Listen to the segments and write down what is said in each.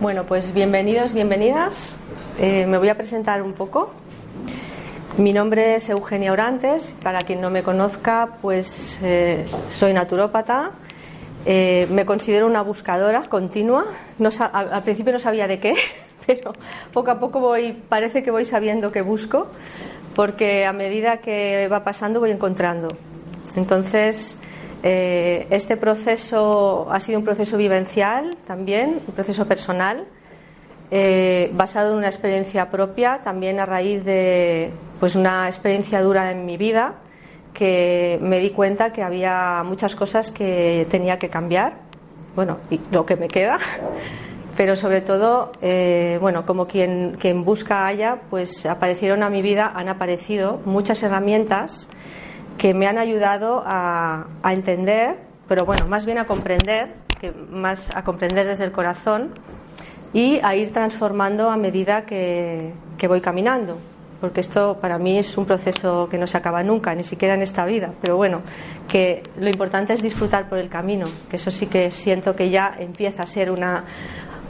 Bueno, pues bienvenidos, bienvenidas. Eh, me voy a presentar un poco. Mi nombre es Eugenia Orantes. Para quien no me conozca, pues eh, soy naturópata. Eh, me considero una buscadora continua. Al principio no sabía de qué, pero poco a poco voy, parece que voy sabiendo qué busco, porque a medida que va pasando voy encontrando. Entonces, eh, este proceso ha sido un proceso vivencial también, un proceso personal, eh, basado en una experiencia propia, también a raíz de pues una experiencia dura en mi vida, que me di cuenta que había muchas cosas que tenía que cambiar, bueno, y lo que me queda, pero sobre todo, eh, bueno, como quien, quien busca haya, pues aparecieron a mi vida, han aparecido muchas herramientas que me han ayudado a, entender, pero bueno, más bien a comprender, que más a comprender desde el corazón y a ir transformando a medida que, voy caminando. Porque esto para mí es un proceso que no se acaba nunca, ni siquiera en esta vida. Pero bueno, que lo importante es disfrutar por el camino, que eso sí que siento que ya empieza a ser una,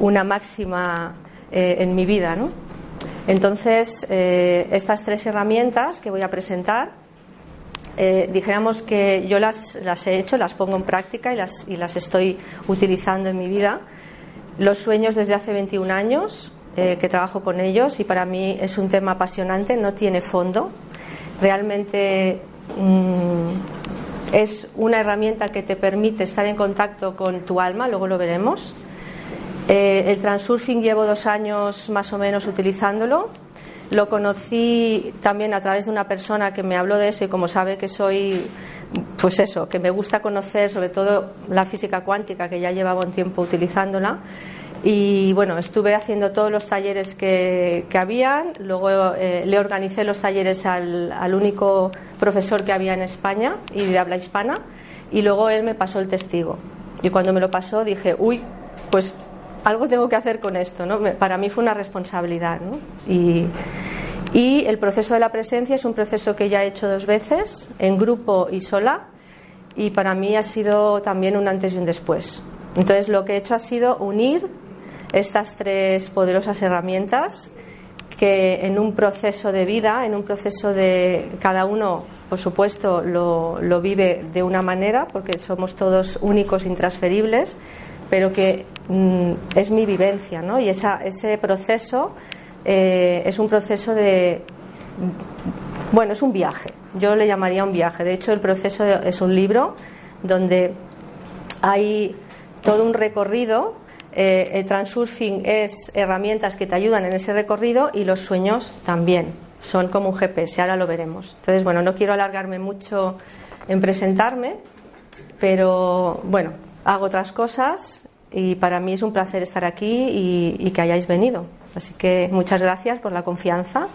una máxima eh, en mi vida. ¿no? Entonces, eh, estas tres herramientas que voy a presentar eh, dijéramos que yo las, las, he hecho, las pongo en práctica y las, y las estoy utilizando en mi vida. Los sueños desde hace 21 años eh, que trabajo con ellos y para mí es un tema apasionante, no tiene fondo. Realmente mm, es una herramienta que te permite estar en contacto con tu alma, luego lo veremos. Eh, el transurfing llevo dos años más o menos utilizándolo lo conocí también a través de una persona que me habló de eso y como sabe que soy, pues eso, que me gusta conocer sobre todo la física cuántica, que ya llevaba un tiempo utilizándola. Y bueno, estuve haciendo todos los talleres que, que habían, luego eh, le organicé los talleres al, al único profesor que había en España y de habla hispana, y luego él me pasó el testigo. Y cuando me lo pasó dije, uy, pues algo tengo que hacer con esto, ¿no? Para mí fue una responsabilidad, ¿no? Y, y el proceso de la presencia es un proceso que ya he hecho dos veces, en grupo y sola, y para mí ha sido también un antes y un después. Entonces lo que he hecho ha sido unir estas tres poderosas herramientas que en un proceso de vida, en un proceso de cada uno, por supuesto, lo, lo vive de una manera, porque somos todos únicos, intransferibles, pero que mm, es mi vivencia, ¿no? Y esa, ese proceso eh, es un proceso de. Bueno, es un viaje. Yo le llamaría un viaje. De hecho, el proceso es un libro donde hay todo un recorrido. Eh, el transurfing es herramientas que te ayudan en ese recorrido y los sueños también. Son como un GPS, ahora lo veremos. Entonces, bueno, no quiero alargarme mucho en presentarme, pero bueno, hago otras cosas y para mí es un placer estar aquí y, que hayáis venido. Así que muchas gracias por la confianza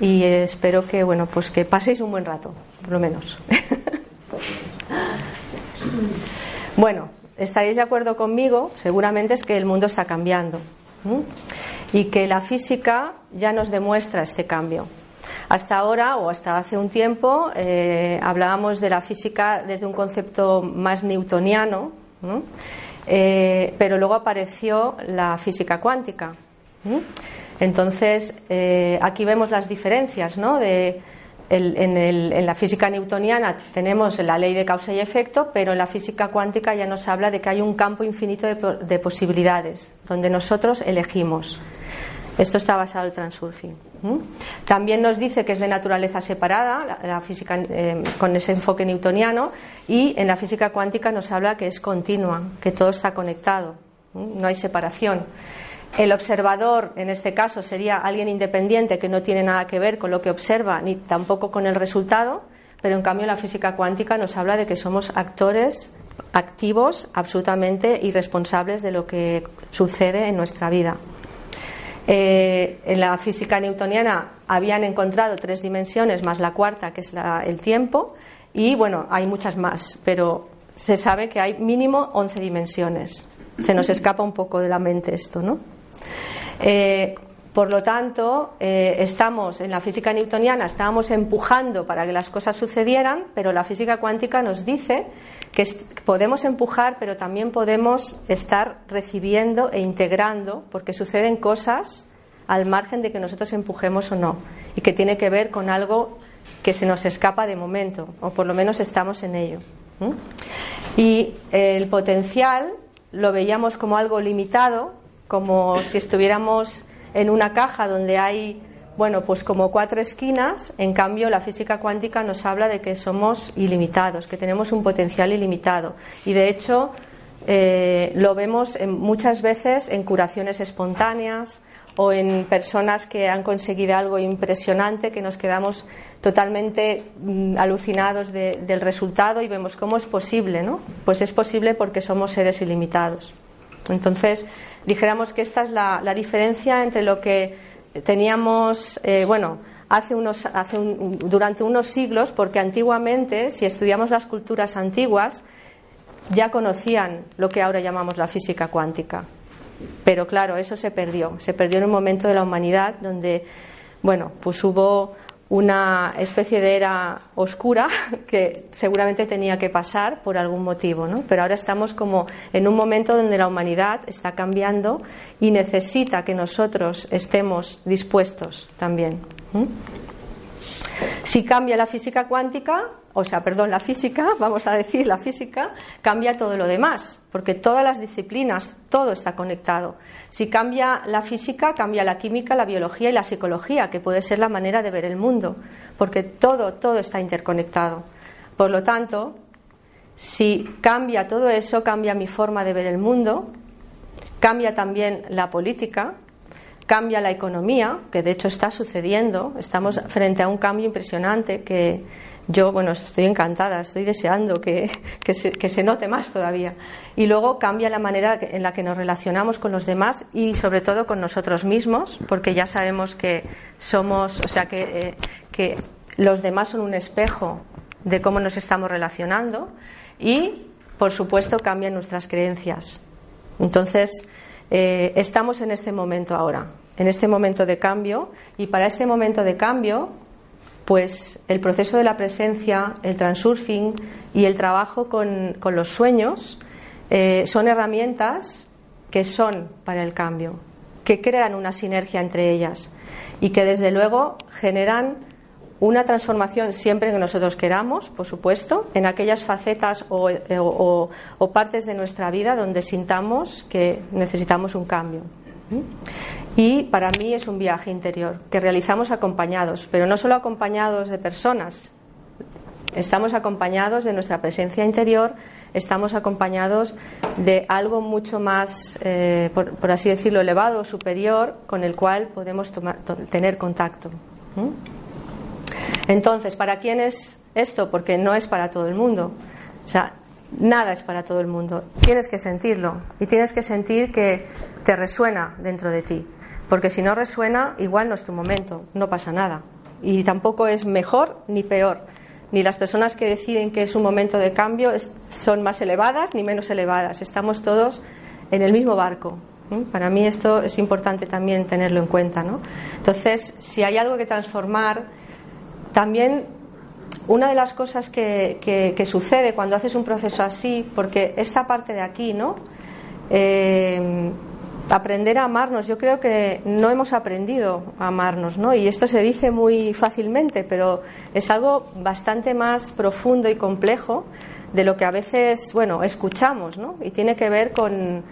y espero que bueno pues que paséis un buen rato, por lo menos. bueno, estaréis de acuerdo conmigo, seguramente es que el mundo está cambiando y que la física ya nos demuestra este cambio. Hasta ahora o hasta hace un tiempo eh, hablábamos de la física desde un concepto más newtoniano, eh, pero luego apareció la física cuántica. Entonces, eh, aquí vemos las diferencias, ¿no? De, en, la física newtoniana tenemos la ley de causa y efecto, pero en la física cuántica ya nos habla de que hay un campo infinito de posibilidades, donde nosotros elegimos. Esto está basado en transurfing. También nos dice que es de naturaleza separada, la, física eh, con ese enfoque newtoniano, y en la física cuántica nos habla que es continua, que todo está conectado, no hay separación. El observador, en este caso, sería alguien independiente que no tiene nada que ver con lo que observa ni tampoco con el resultado, pero en cambio la física cuántica nos habla de que somos actores activos absolutamente irresponsables de lo que sucede en nuestra vida. Eh, en la física newtoniana habían encontrado tres dimensiones más la cuarta, que es el tiempo, y bueno, hay muchas más, pero se sabe que hay mínimo 11 dimensiones. Se nos escapa un poco de la mente esto, ¿no? Eh, Por lo tanto, eh, estamos en la física newtoniana, estábamos empujando para que las cosas sucedieran, pero la física cuántica nos dice que podemos empujar, pero también podemos estar recibiendo e integrando, porque suceden cosas al margen de que nosotros empujemos o no, y que tiene que ver con algo que se nos escapa de momento, o por lo menos estamos en ello. Y el potencial lo veíamos como algo limitado, como si estuviéramos en una caja donde hay, bueno, pues como cuatro esquinas, en cambio la física cuántica nos habla de que somos ilimitados, que tenemos un potencial ilimitado. Y de hecho eh, lo vemos muchas veces en curaciones espontáneas o en personas que han conseguido algo impresionante que nos quedamos totalmente mm, alucinados del resultado y vemos cómo es posible, ¿no? Pues es posible porque somos seres ilimitados. Entonces, dijéramos que esta es la, diferencia entre lo que teníamos, eh, bueno, hace unos, hace durante unos siglos, porque antiguamente, si estudiamos las culturas antiguas, ya conocían lo que ahora llamamos la física cuántica. Pero claro, eso se perdió. Se perdió en un momento de la humanidad donde, bueno, pues hubo una especie de era oscura que seguramente tenía que pasar por algún motivo, ¿no? Pero ahora estamos como en un momento donde la humanidad está cambiando y necesita que nosotros estemos dispuestos también. Si cambia la física cuántica, o sea, perdón, la física, vamos a decir la física, cambia todo lo demás, porque todas las disciplinas, todo está conectado. Si cambia la física, cambia la química, la biología y la psicología, que puede ser la manera de ver el mundo, porque todo, todo está interconectado. Por lo tanto, si cambia todo eso, cambia mi forma de ver el mundo, cambia también la política, cambia la economía, que de hecho está sucediendo, estamos frente a un cambio impresionante que yo, bueno, estoy encantada, estoy deseando que, se, note más todavía. Y luego cambia la manera en la que nos relacionamos con los demás y sobre todo con nosotros mismos, porque ya sabemos que somos, o sea, que, eh, que los demás son un espejo de cómo nos estamos relacionando y, por supuesto, cambian nuestras creencias. Entonces, eh, estamos en este momento ahora, en este momento de cambio, y para este momento de cambio, pues el proceso de la presencia, el transurfing y el trabajo con, los sueños eh, son herramientas que son para el cambio, que crean una sinergia entre ellas y que desde luego generan una transformación siempre que nosotros queramos, por supuesto, en aquellas facetas eh, o, partes de nuestra vida donde sintamos que necesitamos un cambio. Y para mí es un viaje interior que realizamos acompañados, pero no solo acompañados de personas, estamos acompañados de nuestra presencia interior, estamos acompañados de algo mucho más, eh, por, así decirlo, elevado, superior, con el cual podemos tener contacto. Entonces, ¿para quién es esto? Porque no es para todo el mundo. O sea, nada es para todo el mundo. Tienes que sentirlo y tienes que sentir que te resuena dentro de ti. Porque si no resuena, igual no es tu momento, no pasa nada. Y tampoco es mejor ni peor. Ni las personas que deciden que es un momento de cambio son más elevadas ni menos elevadas. Estamos todos en el mismo barco. Para mí esto es importante también tenerlo en cuenta. ¿no? Entonces, si hay algo que transformar, también una de las cosas que, sucede cuando haces un proceso así, porque esta parte de aquí, ¿no? Eh, aprender a amarnos, yo creo que no hemos aprendido a amarnos, ¿no? Y esto se dice muy fácilmente, pero es algo bastante más profundo y complejo de lo que a veces, bueno, escuchamos, ¿no? Y tiene que ver con,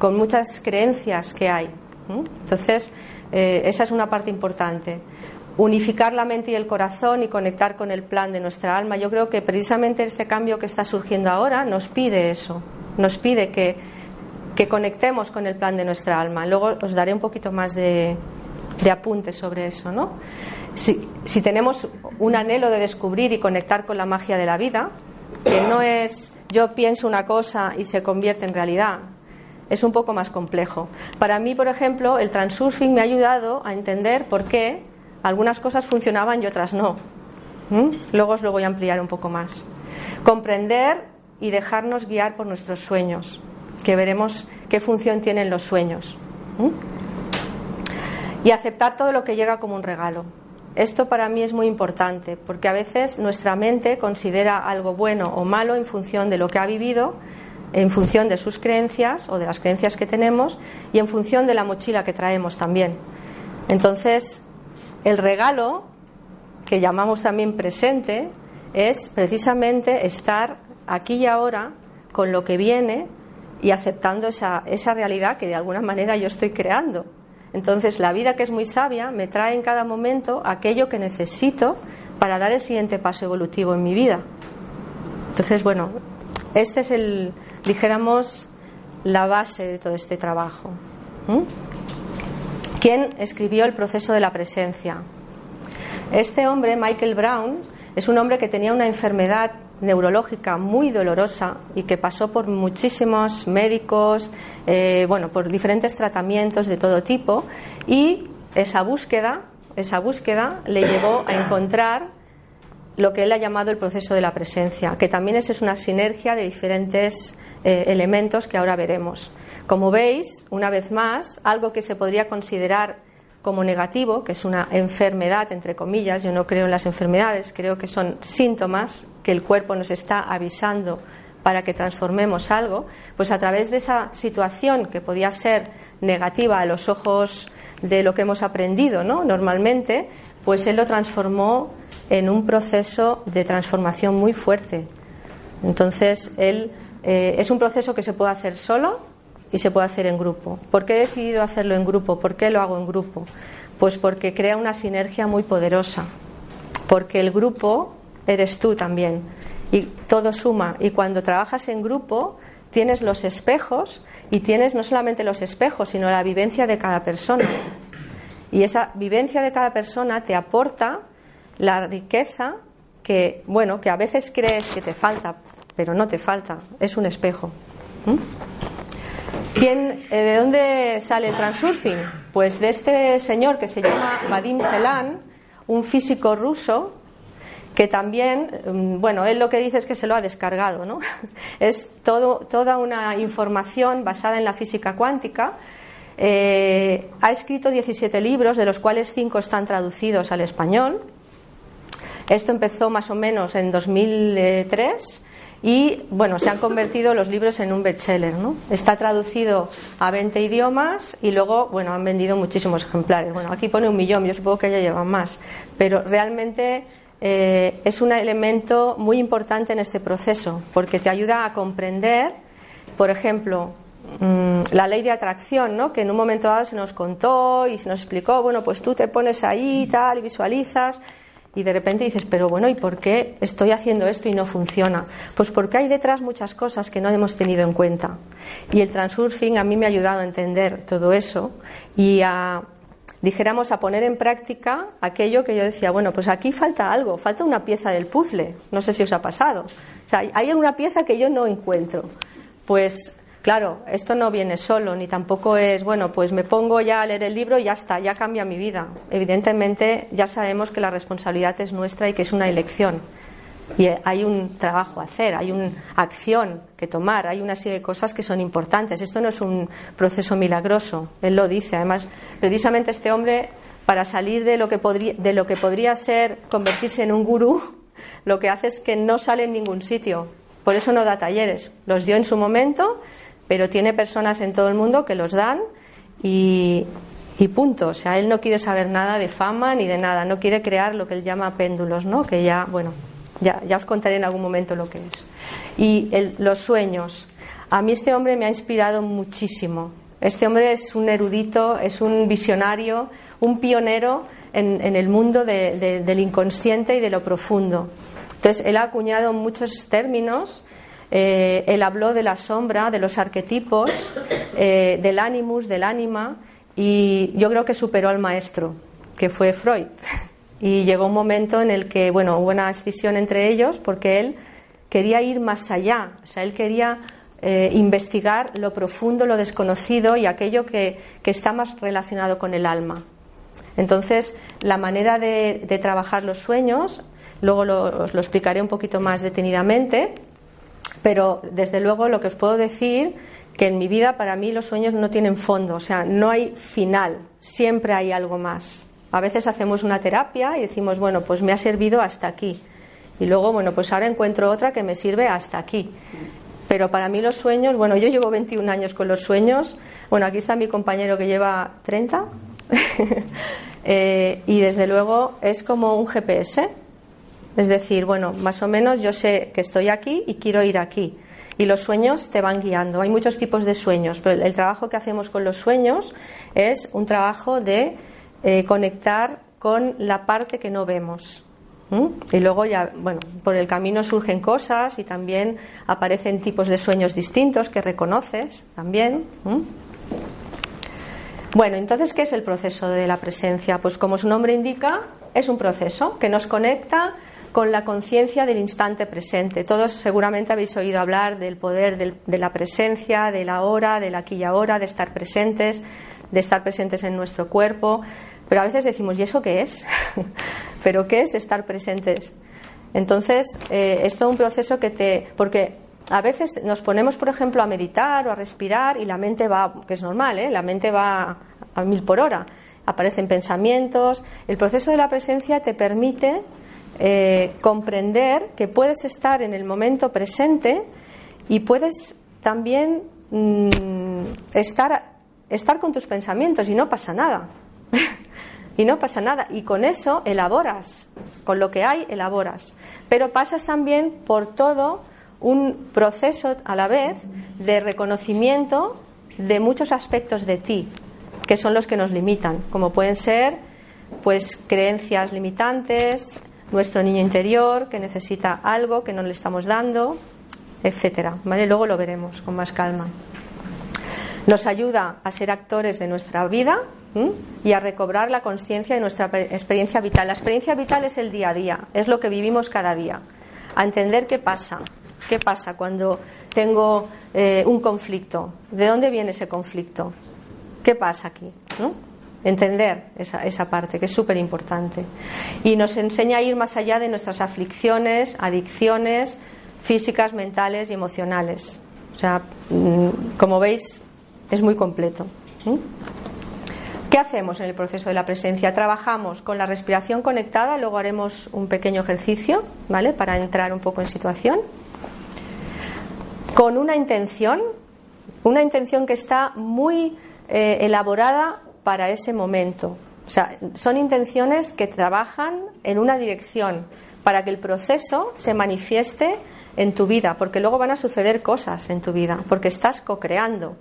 muchas creencias que hay. Entonces, eh, esa es una parte importante unificar la mente y el corazón y conectar con el plan de nuestra alma. Yo creo que precisamente este cambio que está surgiendo ahora nos pide eso, nos pide que, que conectemos con el plan de nuestra alma. Luego os daré un poquito más de, de apuntes sobre eso. ¿no? Si, si tenemos un anhelo de descubrir y conectar con la magia de la vida, que no es yo pienso una cosa y se convierte en realidad, es un poco más complejo. Para mí, por ejemplo, el transurfing me ha ayudado a entender por qué algunas cosas funcionaban y otras no. Luego os lo voy a ampliar un poco más. Comprender y dejarnos guiar por nuestros sueños, que veremos qué función tienen los sueños. Y aceptar todo lo que llega como un regalo. Esto para mí es muy importante porque a veces nuestra mente considera algo bueno o malo en función de lo que ha vivido, en función de sus creencias o de las creencias que tenemos y en función de la mochila que traemos también. Entonces, el regalo, que llamamos también presente, es precisamente estar aquí y ahora con lo que viene y aceptando esa, esa realidad que de alguna manera yo estoy creando. Entonces, la vida que es muy sabia me trae en cada momento aquello que necesito para dar el siguiente paso evolutivo en mi vida. Entonces, bueno, este es el, dijéramos, la base de todo este trabajo. ¿Quién escribió el proceso de la presencia? Este hombre, Michael Brown, es un hombre que tenía una enfermedad neurológica muy dolorosa y que pasó por muchísimos médicos, eh, bueno, por diferentes tratamientos de todo tipo y esa búsqueda, esa búsqueda le llevó a encontrar lo que él ha llamado el proceso de la presencia, que también es, una sinergia de diferentes eh, elementos que ahora veremos. Como veis, una vez más, algo que se podría considerar como negativo, que es una enfermedad, entre comillas, yo no creo en las enfermedades, creo que son síntomas que el cuerpo nos está avisando para que transformemos algo, pues a través de esa situación que podía ser negativa a los ojos de lo que hemos aprendido ¿no? normalmente, pues él lo transformó en un proceso de transformación muy fuerte. Entonces, él eh, es un proceso que se puede hacer solo, y se puede hacer en grupo. ¿Por qué he decidido hacerlo en grupo? ¿Por qué lo hago en grupo? Pues porque crea una sinergia muy poderosa, porque el grupo eres tú también y todo suma y cuando trabajas en grupo tienes los espejos y tienes no solamente los espejos, sino la vivencia de cada persona. Y esa vivencia de cada persona te aporta la riqueza que, bueno, que a veces crees que te falta, pero no te falta, es un espejo. ¿Quién, eh, ¿De dónde sale el transurfing? Pues de este señor que se llama Vadim Zelan, un físico ruso que también, mm, bueno, él lo que dice es que se lo ha descargado, ¿no? Es todo, toda una información basada en la física cuántica. Eh, ha escrito 17 libros, de los cuales 5 están traducidos al español. Esto empezó más o menos en 2003 y bueno, se han convertido los libros en un bestseller, ¿no? Está traducido a 20 idiomas y luego, bueno, han vendido muchísimos ejemplares. Bueno, aquí pone un millón, yo supongo que ya llevan más, pero realmente eh, es un elemento muy importante en este proceso porque te ayuda a comprender, por ejemplo, mm, la ley de atracción, ¿no? que en un momento dado se nos contó y se nos explicó, bueno, pues tú te pones ahí y tal y visualizas y de repente dices, pero bueno, ¿y por qué estoy haciendo esto y no funciona? Pues porque hay detrás muchas cosas que no hemos tenido en cuenta. Y el transurfing a mí me ha ayudado a entender todo eso y a, dijéramos, a poner en práctica aquello que yo decía, bueno, pues aquí falta algo, falta una pieza del puzzle. No sé si os ha pasado. O sea, hay una pieza que yo no encuentro. Pues Claro, esto no viene solo, ni tampoco es, bueno, pues me pongo ya a leer el libro y ya está, ya cambia mi vida. Evidentemente, ya sabemos que la responsabilidad es nuestra y que es una elección. Y hay un trabajo a hacer, hay una acción que tomar, hay una serie de cosas que son importantes. Esto no es un proceso milagroso, él lo dice. Además, precisamente este hombre, para salir de lo que podría, de lo que podría ser convertirse en un gurú, lo que hace es que no sale en ningún sitio. Por eso no da talleres. Los dio en su momento pero tiene personas en todo el mundo que los dan y, punto. O sea, él no quiere saber nada de fama ni de nada, no quiere crear lo que él llama péndulos, ¿no? Que ya, bueno, ya, ya os contaré en algún momento lo que es. Y los sueños. A mí este hombre me ha inspirado muchísimo. Este hombre es un erudito, es un visionario, un pionero en, el mundo del inconsciente y de lo profundo. Entonces, él ha acuñado muchos términos eh, él habló de la sombra, de los arquetipos, eh, del animus, del ánima, y yo creo que superó al maestro, que fue Freud. Y llegó un momento en el que, bueno, hubo una escisión entre ellos porque él quería ir más allá, o sea, él quería eh, investigar lo profundo, lo desconocido y aquello que, está más relacionado con el alma. Entonces, la manera de, trabajar los sueños, luego os lo explicaré un poquito más detenidamente, pero desde luego lo que os puedo decir que en mi vida para mí los sueños no tienen fondo, o sea, no hay final, siempre hay algo más. A veces hacemos una terapia y decimos, bueno, pues me ha servido hasta aquí. Y luego, bueno, pues ahora encuentro otra que me sirve hasta aquí. Pero para mí los sueños, bueno, yo llevo 21 años con los sueños. Bueno, aquí está mi compañero que lleva 30. Eh, y desde luego es como un GPS. Es decir, bueno, más o menos yo sé que estoy aquí y quiero ir aquí. Y los sueños te van guiando. Hay muchos tipos de sueños, pero el trabajo que hacemos con los sueños es un trabajo de eh, conectar con la parte que no vemos. Y luego ya, bueno, por el camino surgen cosas y también aparecen tipos de sueños distintos que reconoces también. Bueno, entonces, ¿qué es el proceso de la presencia? Pues como su nombre indica, es un proceso que nos conecta con la conciencia del instante presente. Todos seguramente habéis oído hablar del poder de la presencia, de la hora, del aquí y ahora, de estar presentes, de estar presentes en nuestro cuerpo. Pero a veces decimos, ¿y eso qué es? ¿Pero qué es estar presentes? Entonces, eh, es todo un proceso que te. Porque a veces nos ponemos, por ejemplo, a meditar o a respirar y la mente va, que es normal, ¿eh? la mente va a mil por hora. Aparecen pensamientos. El proceso de la presencia te permite eh, comprender que puedes estar en el momento presente y puedes también mm, estar, estar con tus pensamientos y no pasa nada. y no pasa nada. Y con eso elaboras, con lo que hay elaboras. Pero pasas también por todo un proceso a la vez de reconocimiento de muchos aspectos de ti, que son los que nos limitan, como pueden ser pues creencias limitantes, nuestro niño interior que necesita algo que no le estamos dando, etcétera. ¿Vale? Luego lo veremos con más calma. Nos ayuda a ser actores de nuestra vida y a recobrar la conciencia de nuestra experiencia vital. La experiencia vital es el día a día, es lo que vivimos cada día. A entender qué pasa, qué pasa cuando tengo eh, un conflicto, de dónde viene ese conflicto, qué pasa aquí. Entender esa, parte, que es súper importante. Y nos enseña a ir más allá de nuestras aflicciones, adicciones físicas, mentales y emocionales. O sea, mm, como veis, es muy completo. ¿Qué hacemos en el proceso de la presencia? Trabajamos con la respiración conectada, luego haremos un pequeño ejercicio, ¿vale? Para entrar un poco en situación. Con una intención, una intención que está muy eh, elaborada para ese momento. O sea, son intenciones que trabajan en una dirección para que el proceso se manifieste en tu vida, porque luego van a suceder cosas en tu vida, porque estás co-creando.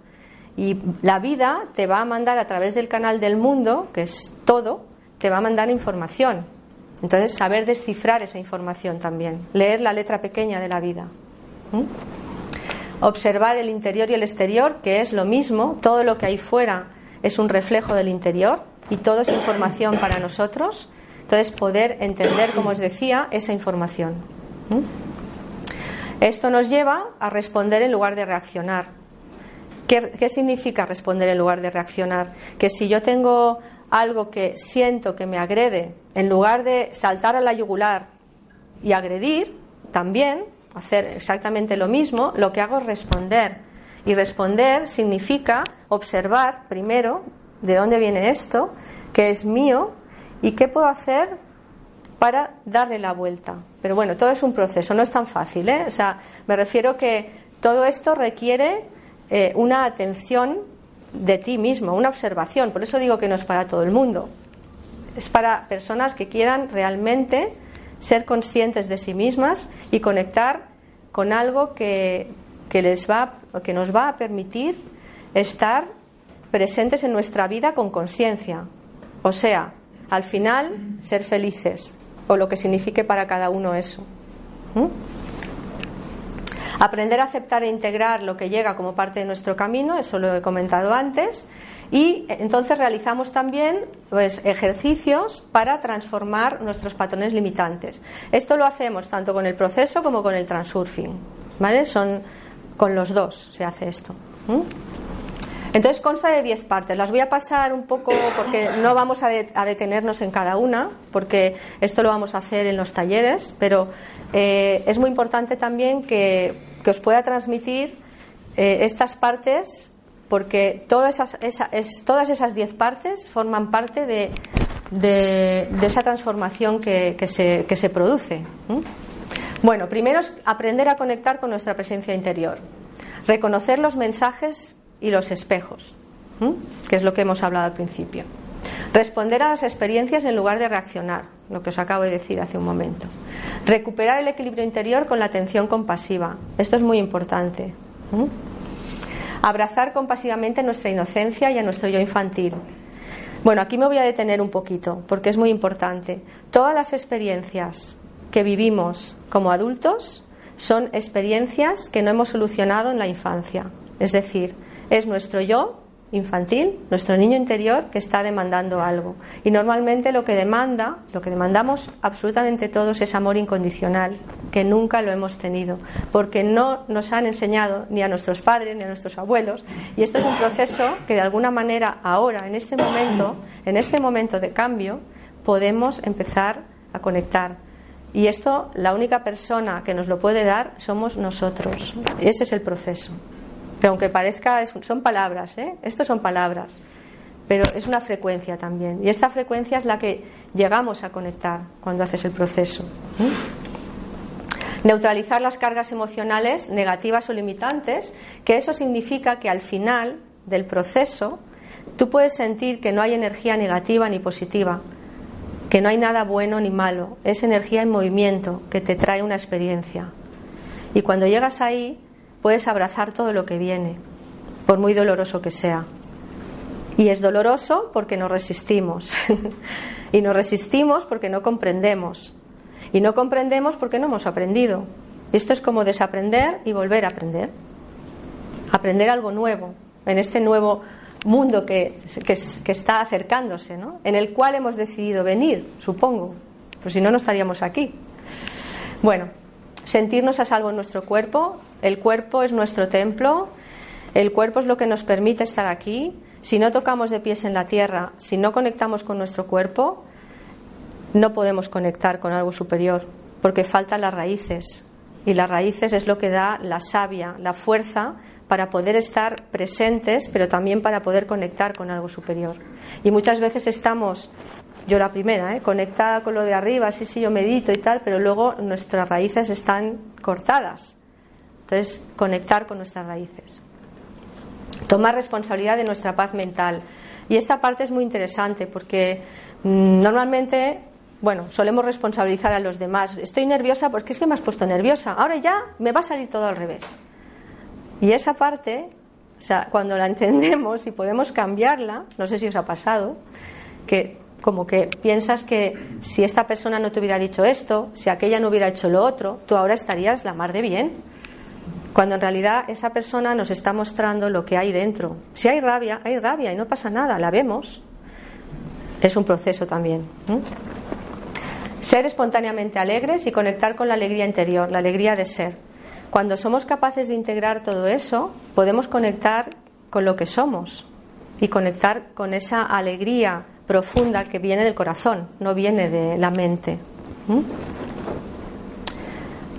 Y la vida te va a mandar a través del canal del mundo, que es todo, te va a mandar información. Entonces, saber descifrar esa información también, leer la letra pequeña de la vida. Observar el interior y el exterior, que es lo mismo, todo lo que hay fuera es un reflejo del interior y todo es información para nosotros. Entonces, poder entender, como os decía, esa información. Esto nos lleva a responder en lugar de reaccionar. ¿Qué, significa responder en lugar de reaccionar? Que si yo tengo algo que siento que me agrede, en lugar de saltar a la yugular y agredir, también hacer exactamente lo mismo, lo que hago es responder. Y responder significa observar primero de dónde viene esto, que es mío, y qué puedo hacer para darle la vuelta. Pero bueno, todo es un proceso, no es tan fácil. ¿eh? O sea, me refiero que todo esto requiere eh, una atención de ti mismo, una observación. Por eso digo que no es para todo el mundo. Es para personas que quieran realmente ser conscientes de sí mismas y conectar con algo que, que, les va, que nos va a permitir estar presentes en nuestra vida con conciencia. O sea, al final, ser felices, o lo que signifique para cada uno eso. ¿Mm? Aprender a aceptar e integrar lo que llega como parte de nuestro camino, eso lo he comentado antes, y entonces realizamos también pues, ejercicios para transformar nuestros patrones limitantes. Esto lo hacemos tanto con el proceso como con el transurfing. ¿vale? Son con los dos se hace esto. Entonces consta de 10 partes. Las voy a pasar un poco porque no vamos a, detenernos en cada una, porque esto lo vamos a hacer en los talleres, pero eh, es muy importante también que, os pueda transmitir eh, estas partes porque todas esas, todas esas diez partes forman parte de, de, esa transformación que, se, que se, produce. Bueno, primero es aprender a conectar con nuestra presencia interior, reconocer los mensajes y los espejos, que es lo que hemos hablado al principio. Responder a las experiencias en lugar de reaccionar, lo que os acabo de decir hace un momento. Recuperar el equilibrio interior con la atención compasiva. Esto es muy importante. Abrazar compasivamente nuestra inocencia y a nuestro yo infantil. Bueno, aquí me voy a detener un poquito porque es muy importante. Todas las experiencias que vivimos como adultos son experiencias que no hemos solucionado en la infancia. Es decir, es nuestro yo infantil, nuestro niño interior que está demandando algo. Y normalmente lo que demanda, lo que demandamos absolutamente todos es amor incondicional, que nunca lo hemos tenido, porque no nos han enseñado ni a nuestros padres ni a nuestros abuelos. Y esto es un proceso que de alguna manera ahora, en este momento, en este momento de cambio, podemos empezar a conectar. Y esto, la única persona que nos lo puede dar somos nosotros. Ese es el proceso aunque parezca, son palabras, ¿eh? Estos son palabras, pero es una frecuencia también. Y esta frecuencia es la que llegamos a conectar cuando haces el proceso. Neutralizar las cargas emocionales negativas o limitantes, que eso significa que al final del proceso tú puedes sentir que no hay energía negativa ni positiva, que no hay nada bueno ni malo, es energía en movimiento que te trae una experiencia. Y cuando llegas ahí, puedes abrazar todo lo que viene, por muy doloroso que sea. Y es doloroso porque nos resistimos. y nos resistimos porque no comprendemos. Y no comprendemos porque no hemos aprendido. Esto es como desaprender y volver a aprender. Aprender algo nuevo en este nuevo mundo que, que, está acercándose, ¿no? en el cual hemos decidido venir, supongo. Pues si no, no estaríamos aquí. Bueno, sentirnos a salvo en nuestro cuerpo. El cuerpo es nuestro templo, el cuerpo es lo que nos permite estar aquí. Si no tocamos de pies en la tierra, si no conectamos con nuestro cuerpo, no podemos conectar con algo superior, porque faltan las raíces. Y las raíces es lo que da la savia, la fuerza para poder estar presentes, pero también para poder conectar con algo superior. Y muchas veces estamos yo la primera, ¿eh? conectada con lo de arriba, sí, sí, yo medito y tal, pero luego nuestras raíces están cortadas. Entonces, conectar con nuestras raíces. Tomar responsabilidad de nuestra paz mental. Y esta parte es muy interesante porque mm, normalmente, bueno, solemos responsabilizar a los demás. Estoy nerviosa porque es que me has puesto nerviosa. Ahora ya me va a salir todo al revés. Y esa parte, o sea, cuando la entendemos y podemos cambiarla, no sé si os ha pasado, que como que piensas que si esta persona no te hubiera dicho esto, si aquella no hubiera hecho lo otro, tú ahora estarías la mar de bien. Cuando en realidad esa persona nos está mostrando lo que hay dentro. Si hay rabia, hay rabia y no pasa nada, la vemos. Es un proceso también. Ser espontáneamente alegres y conectar con la alegría interior, la alegría de ser. Cuando somos capaces de integrar todo eso, podemos conectar con lo que somos y conectar con esa alegría profunda que viene del corazón, no viene de la mente.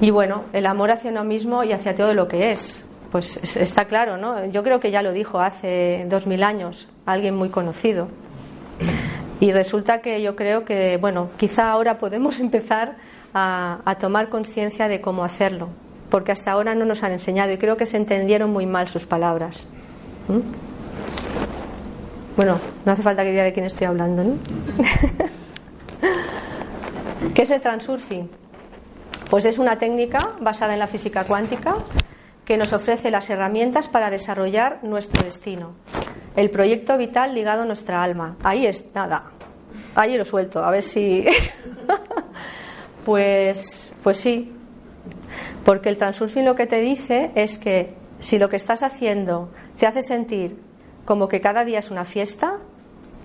Y bueno, el amor hacia uno mismo y hacia todo lo que es. Pues está claro, ¿no? Yo creo que ya lo dijo hace dos mil años alguien muy conocido. Y resulta que yo creo que, bueno, quizá ahora podemos empezar a, tomar conciencia de cómo hacerlo, porque hasta ahora no nos han enseñado y creo que se entendieron muy mal sus palabras. Bueno, no hace falta que diga de quién estoy hablando, ¿no? ¿Qué es el transurfing? Pues es una técnica basada en la física cuántica que nos ofrece las herramientas para desarrollar nuestro destino. El proyecto vital ligado a nuestra alma. Ahí es, nada. Ahí lo suelto, a ver si. pues, pues sí. Porque el transurfing lo que te dice es que si lo que estás haciendo te hace sentir como que cada día es una fiesta,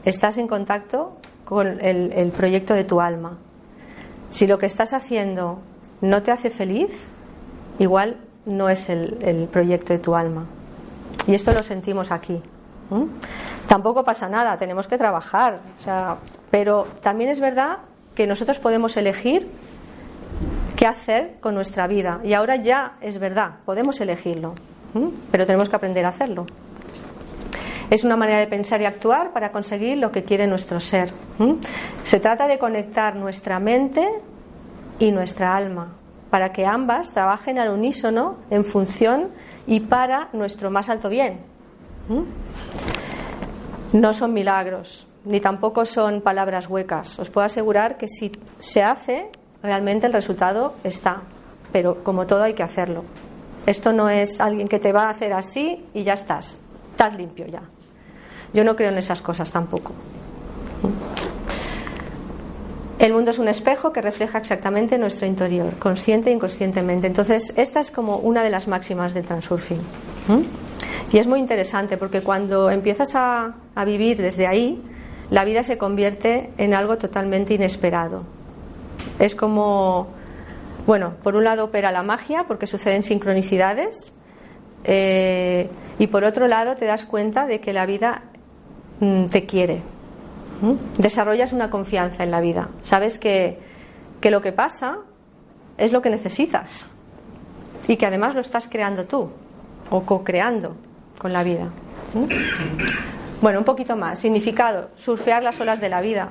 estás en contacto con el, proyecto de tu alma. Si lo que estás haciendo no te hace feliz, igual no es el, proyecto de tu alma. Y esto lo sentimos aquí. Tampoco pasa nada, tenemos que trabajar. pero también es verdad que nosotros podemos elegir qué hacer con nuestra vida. Y ahora ya es verdad, podemos elegirlo. pero tenemos que aprender a hacerlo. Es una manera de pensar y actuar para conseguir lo que quiere nuestro ser. Se trata de conectar nuestra mente y nuestra alma para que ambas trabajen al unísono en función y para nuestro más alto bien. No son milagros, ni tampoco son palabras huecas. Os puedo asegurar que si se hace, realmente el resultado está. Pero como todo hay que hacerlo. Esto no es alguien que te va a hacer así y ya estás. Estás limpio ya. Yo no creo en esas cosas tampoco. El mundo es un espejo que refleja exactamente nuestro interior, consciente e inconscientemente. Entonces, esta es como una de las máximas del transurfing. Y es muy interesante porque cuando empiezas a, a vivir desde ahí, la vida se convierte en algo totalmente inesperado. Es como, bueno, por un lado opera la magia porque suceden sincronicidades eh, y por otro lado te das cuenta de que la vida mm, te quiere. Desarrollas una confianza en la vida. Sabes que, que lo que pasa es lo que necesitas y que además lo estás creando tú o co-creando con la vida. Bueno, un poquito más. Significado, surfear las olas de la vida.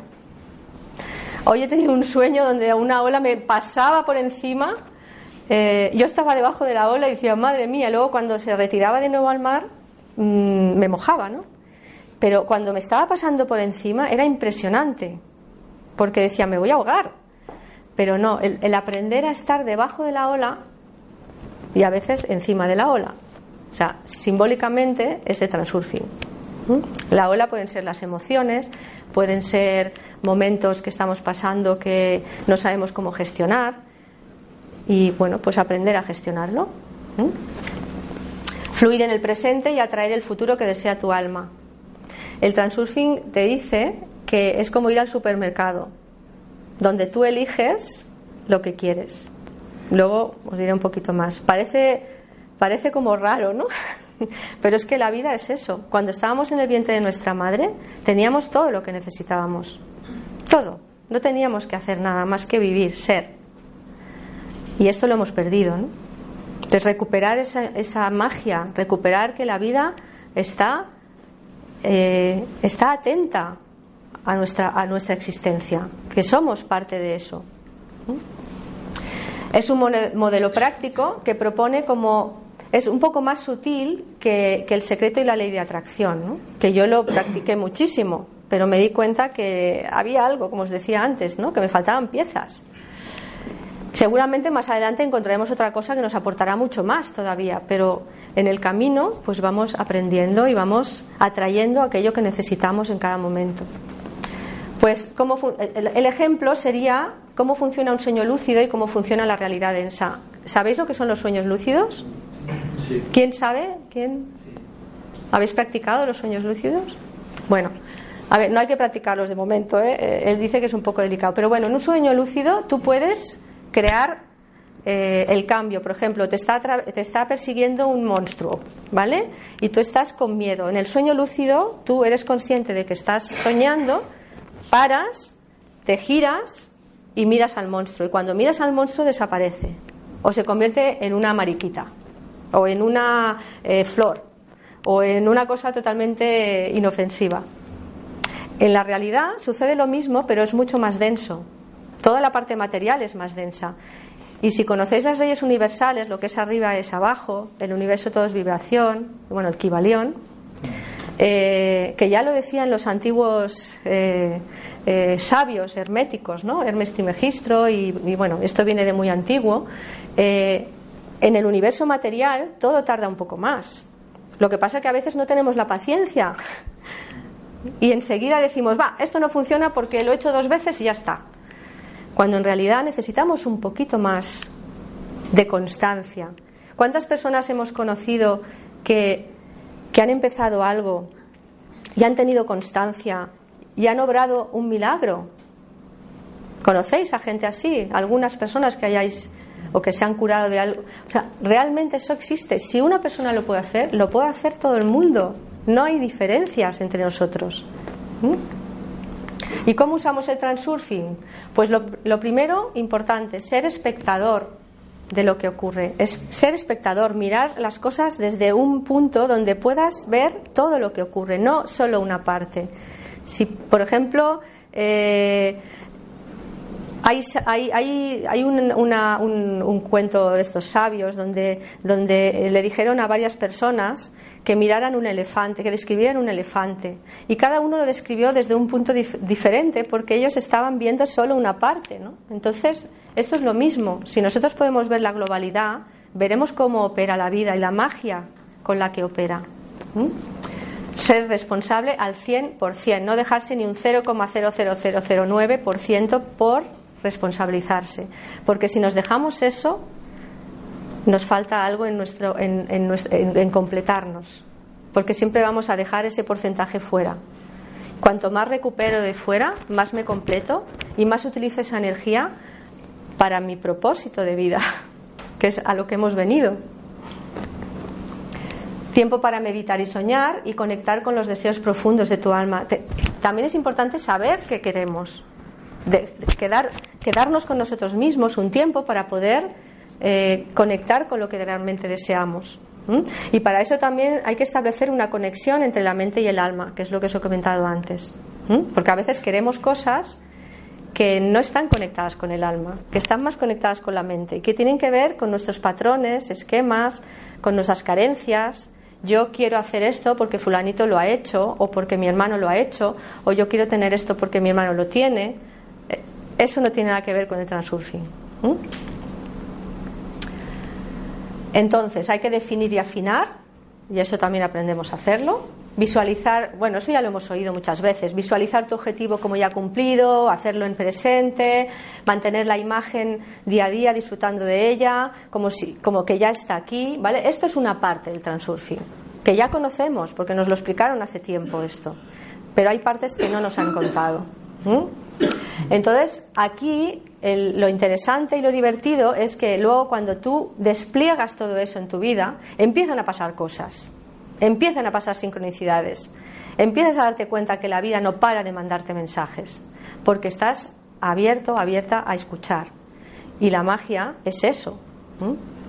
Hoy he tenido un sueño donde una ola me pasaba por encima. Eh, yo estaba debajo de la ola y decía, madre mía, luego cuando se retiraba de nuevo al mar, mm, me mojaba, ¿no? Pero cuando me estaba pasando por encima era impresionante, porque decía, me voy a ahogar. Pero no, el, aprender a estar debajo de la ola y a veces encima de la ola. O sea, simbólicamente ese transurfing. La ola pueden ser las emociones, pueden ser momentos que estamos pasando que no sabemos cómo gestionar y bueno, pues aprender a gestionarlo. Fluir en el presente y atraer el futuro que desea tu alma. El transurfing te dice que es como ir al supermercado, donde tú eliges lo que quieres. Luego os diré un poquito más. Parece, parece como raro, ¿no? Pero es que la vida es eso. Cuando estábamos en el vientre de nuestra madre, teníamos todo lo que necesitábamos. Todo. No teníamos que hacer nada más que vivir, ser. Y esto lo hemos perdido. ¿no? Entonces, recuperar esa, esa, magia, recuperar que la vida está, eh, está atenta a nuestra, a nuestra existencia, que somos parte de eso. Es un modelo práctico que propone como es un poco más sutil que, el secreto y la ley de atracción, que yo lo practiqué muchísimo, pero me di cuenta que había algo, como os decía antes, ¿no? que me faltaban piezas. Seguramente más adelante encontraremos otra cosa que nos aportará mucho más todavía, pero en el camino pues vamos aprendiendo y vamos atrayendo aquello que necesitamos en cada momento. Pues el ejemplo sería cómo funciona un sueño lúcido y cómo funciona la realidad densa. ¿Sabéis lo que son los sueños lúcidos? ¿Quién sabe? ¿Quién? ¿Habéis practicado los sueños lúcidos? Bueno, a ver, no hay que practicarlos de momento, ¿eh? ¿eh? Él dice que es un poco delicado. Pero bueno, en un sueño lúcido tú puedes crear eh, el cambio. Por ejemplo, te está, te está persiguiendo un monstruo, ¿vale? Y tú estás con miedo. En el sueño lúcido tú eres consciente de que estás soñando, paras, te giras y miras al monstruo. Y cuando miras al monstruo desaparece o se convierte en una mariquita o en una eh, flor o en una cosa totalmente inofensiva. En la realidad sucede lo mismo, pero es mucho más denso. Toda la parte material es más densa. Y si conocéis las leyes universales, lo que es arriba es abajo, el universo todo es vibración, bueno, el Kibalión, eh, que ya lo decían los antiguos eh, sabios herméticos, ¿no? Hermes Trimegistro, y, y, bueno, esto viene de muy antiguo. En el universo material todo tarda un poco más. Lo que pasa es que a veces no tenemos la paciencia y enseguida decimos, va, esto no funciona porque lo he hecho dos veces y ya está. Cuando en realidad necesitamos un poquito más de constancia. ¿Cuántas personas hemos conocido que, que han empezado algo y han tenido constancia y han obrado un milagro? ¿Conocéis a gente así? Algunas personas que hayáis o que se han curado de algo. O sea, realmente eso existe. Si una persona lo puede hacer, lo puede hacer todo el mundo. No hay diferencias entre nosotros. ¿Mm? ¿Y cómo usamos el transurfing? Pues lo, primero, importante, ser espectador. de lo que ocurre. Es ser espectador, mirar las cosas desde un punto donde puedas ver todo lo que ocurre, no solo una parte. Si, por ejemplo, eh, hay, hay, hay, un, un, cuento de estos sabios donde, donde le dijeron a varias personas que miraran un elefante, que describieran un elefante. Y cada uno lo describió desde un punto diferente porque ellos estaban viendo solo una parte. ¿no? Entonces, esto es lo mismo. Si nosotros podemos ver la globalidad, veremos cómo opera la vida y la magia con la que opera. Ser responsable al 100%, no dejarse ni un 0,00009% por responsabilizarse. Porque si nos dejamos eso, nos falta algo en, nuestro, en, en, completarnos. Porque siempre vamos a dejar ese porcentaje fuera. Cuanto más recupero de fuera, más me completo y más utilizo esa energía para mi propósito de vida, que es a lo que hemos venido. Tiempo para meditar y soñar y conectar con los deseos profundos de tu alma. También es importante saber qué queremos de quedar, quedarnos con nosotros mismos un tiempo para poder eh, conectar con lo que realmente deseamos. Y para eso también hay que establecer una conexión entre la mente y el alma, que es lo que os he comentado antes. Porque a veces queremos cosas que no están conectadas con el alma, que están más conectadas con la mente y que tienen que ver con nuestros patrones, esquemas, con nuestras carencias. Yo quiero hacer esto porque fulanito lo ha hecho o porque mi hermano lo ha hecho o yo quiero tener esto porque mi hermano lo tiene eso no tiene nada que ver con el transurfing. Entonces, hay que definir y afinar, y eso también aprendemos a hacerlo. Visualizar, bueno, eso ya lo hemos oído muchas veces, visualizar tu objetivo como ya cumplido, hacerlo en presente, mantener la imagen día a día disfrutando de ella, como, si, como que ya está aquí, ¿vale? Esto es una parte del transurfing, que ya conocemos, porque nos lo explicaron hace tiempo esto, pero hay partes que no nos han contado. Entonces, aquí lo interesante y lo divertido es que luego cuando tú despliegas todo eso en tu vida, empiezan a pasar cosas, empiezan a pasar sincronicidades, empiezas a darte cuenta que la vida no para de mandarte mensajes, porque estás abierto, abierta a escuchar. Y la magia es eso,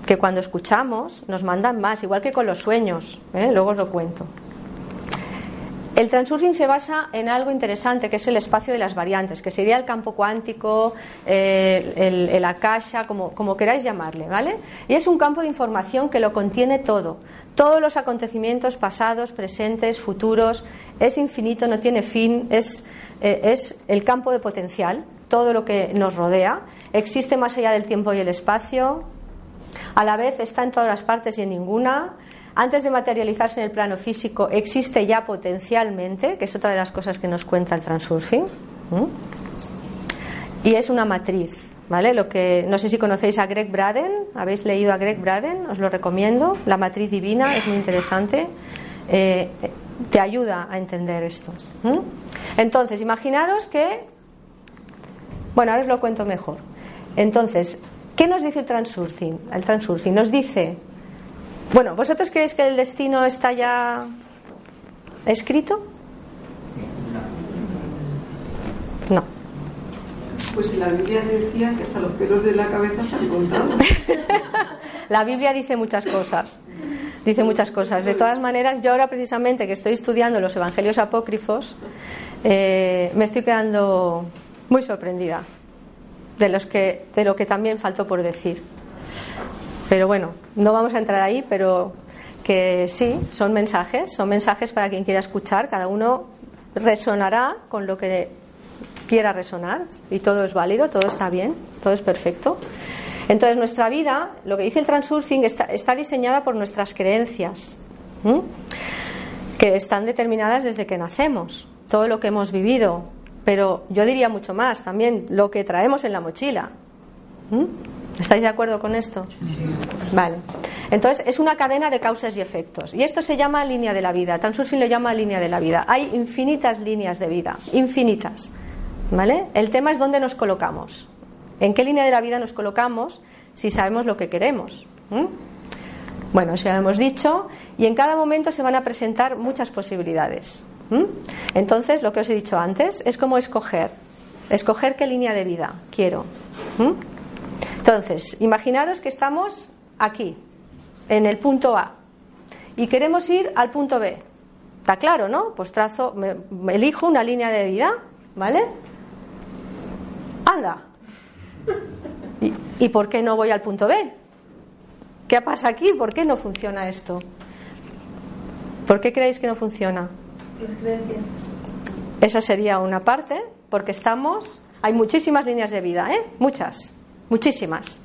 que cuando escuchamos nos mandan más, igual que con los sueños, ¿eh? luego os lo cuento. El transurfing se basa en algo interesante que es el espacio de las variantes, que sería el campo cuántico, eh, el, akasha, como, queráis llamarle, ¿vale? Y es un campo de información que lo contiene todo, todos los acontecimientos pasados, presentes, futuros, es infinito, no tiene fin, eh, es el campo de potencial, todo lo que nos rodea, existe más allá del tiempo y el espacio, a la vez está en todas las partes y en ninguna, antes de materializarse en el plano físico, existe ya potencialmente, que es otra de las cosas que nos cuenta el transurfing, y es una matriz. ¿Vale? Lo que, no sé si conocéis a Greg Braden, habéis leído a Greg Braden, os lo recomiendo. La matriz divina es muy interesante. Eh, te ayuda a entender esto. Entonces, imaginaros que. Bueno, ahora os lo cuento mejor. Entonces, ¿qué nos dice el transurfing? El transurfing nos dice bueno, ¿vosotros creéis que el destino está ya escrito? No. Pues si la Biblia decía que hasta los pelos de la cabeza están contados. la Biblia dice muchas cosas. Dice muchas cosas. De todas maneras, yo ahora precisamente que estoy estudiando los evangelios apócrifos, eh, me estoy quedando muy sorprendida de, los que, de lo que también faltó por decir. Pero bueno, no vamos a entrar ahí, pero que sí, son mensajes, son mensajes para quien quiera escuchar, cada uno resonará con lo que quiera resonar y todo es válido, todo está bien, todo es perfecto. Entonces nuestra vida, lo que dice el transurfing, está, diseñada por nuestras creencias, que están determinadas desde que nacemos, todo lo que hemos vivido, pero yo diría mucho más también lo que traemos en la mochila. ¿Estáis de acuerdo con esto? Vale. Entonces, es una cadena de causas y efectos. Y esto se llama línea de la vida. Transurfing lo llama línea de la vida. Hay infinitas líneas de vida. Infinitas. ¿Vale? El tema es dónde nos colocamos. ¿En qué línea de la vida nos colocamos si sabemos lo que queremos? ¿Mm? Bueno, eso ya lo hemos dicho. Y en cada momento se van a presentar muchas posibilidades. ¿Mm? Entonces, lo que os he dicho antes es como escoger. Escoger qué línea de vida quiero. ¿Mm? Entonces, imaginaros que estamos aquí, en el punto A, y queremos ir al punto B. Está claro, ¿no? Pues trazo, me, elijo una línea de vida, ¿vale? Anda. ¿Y, ¿Y por qué no voy al punto B? ¿Qué pasa aquí? ¿Por qué no funciona esto? ¿Por qué creéis que no funciona? Las creencias. Esa sería una parte, porque estamos. Hay muchísimas líneas de vida, ¿eh? Muchas, muchísimas.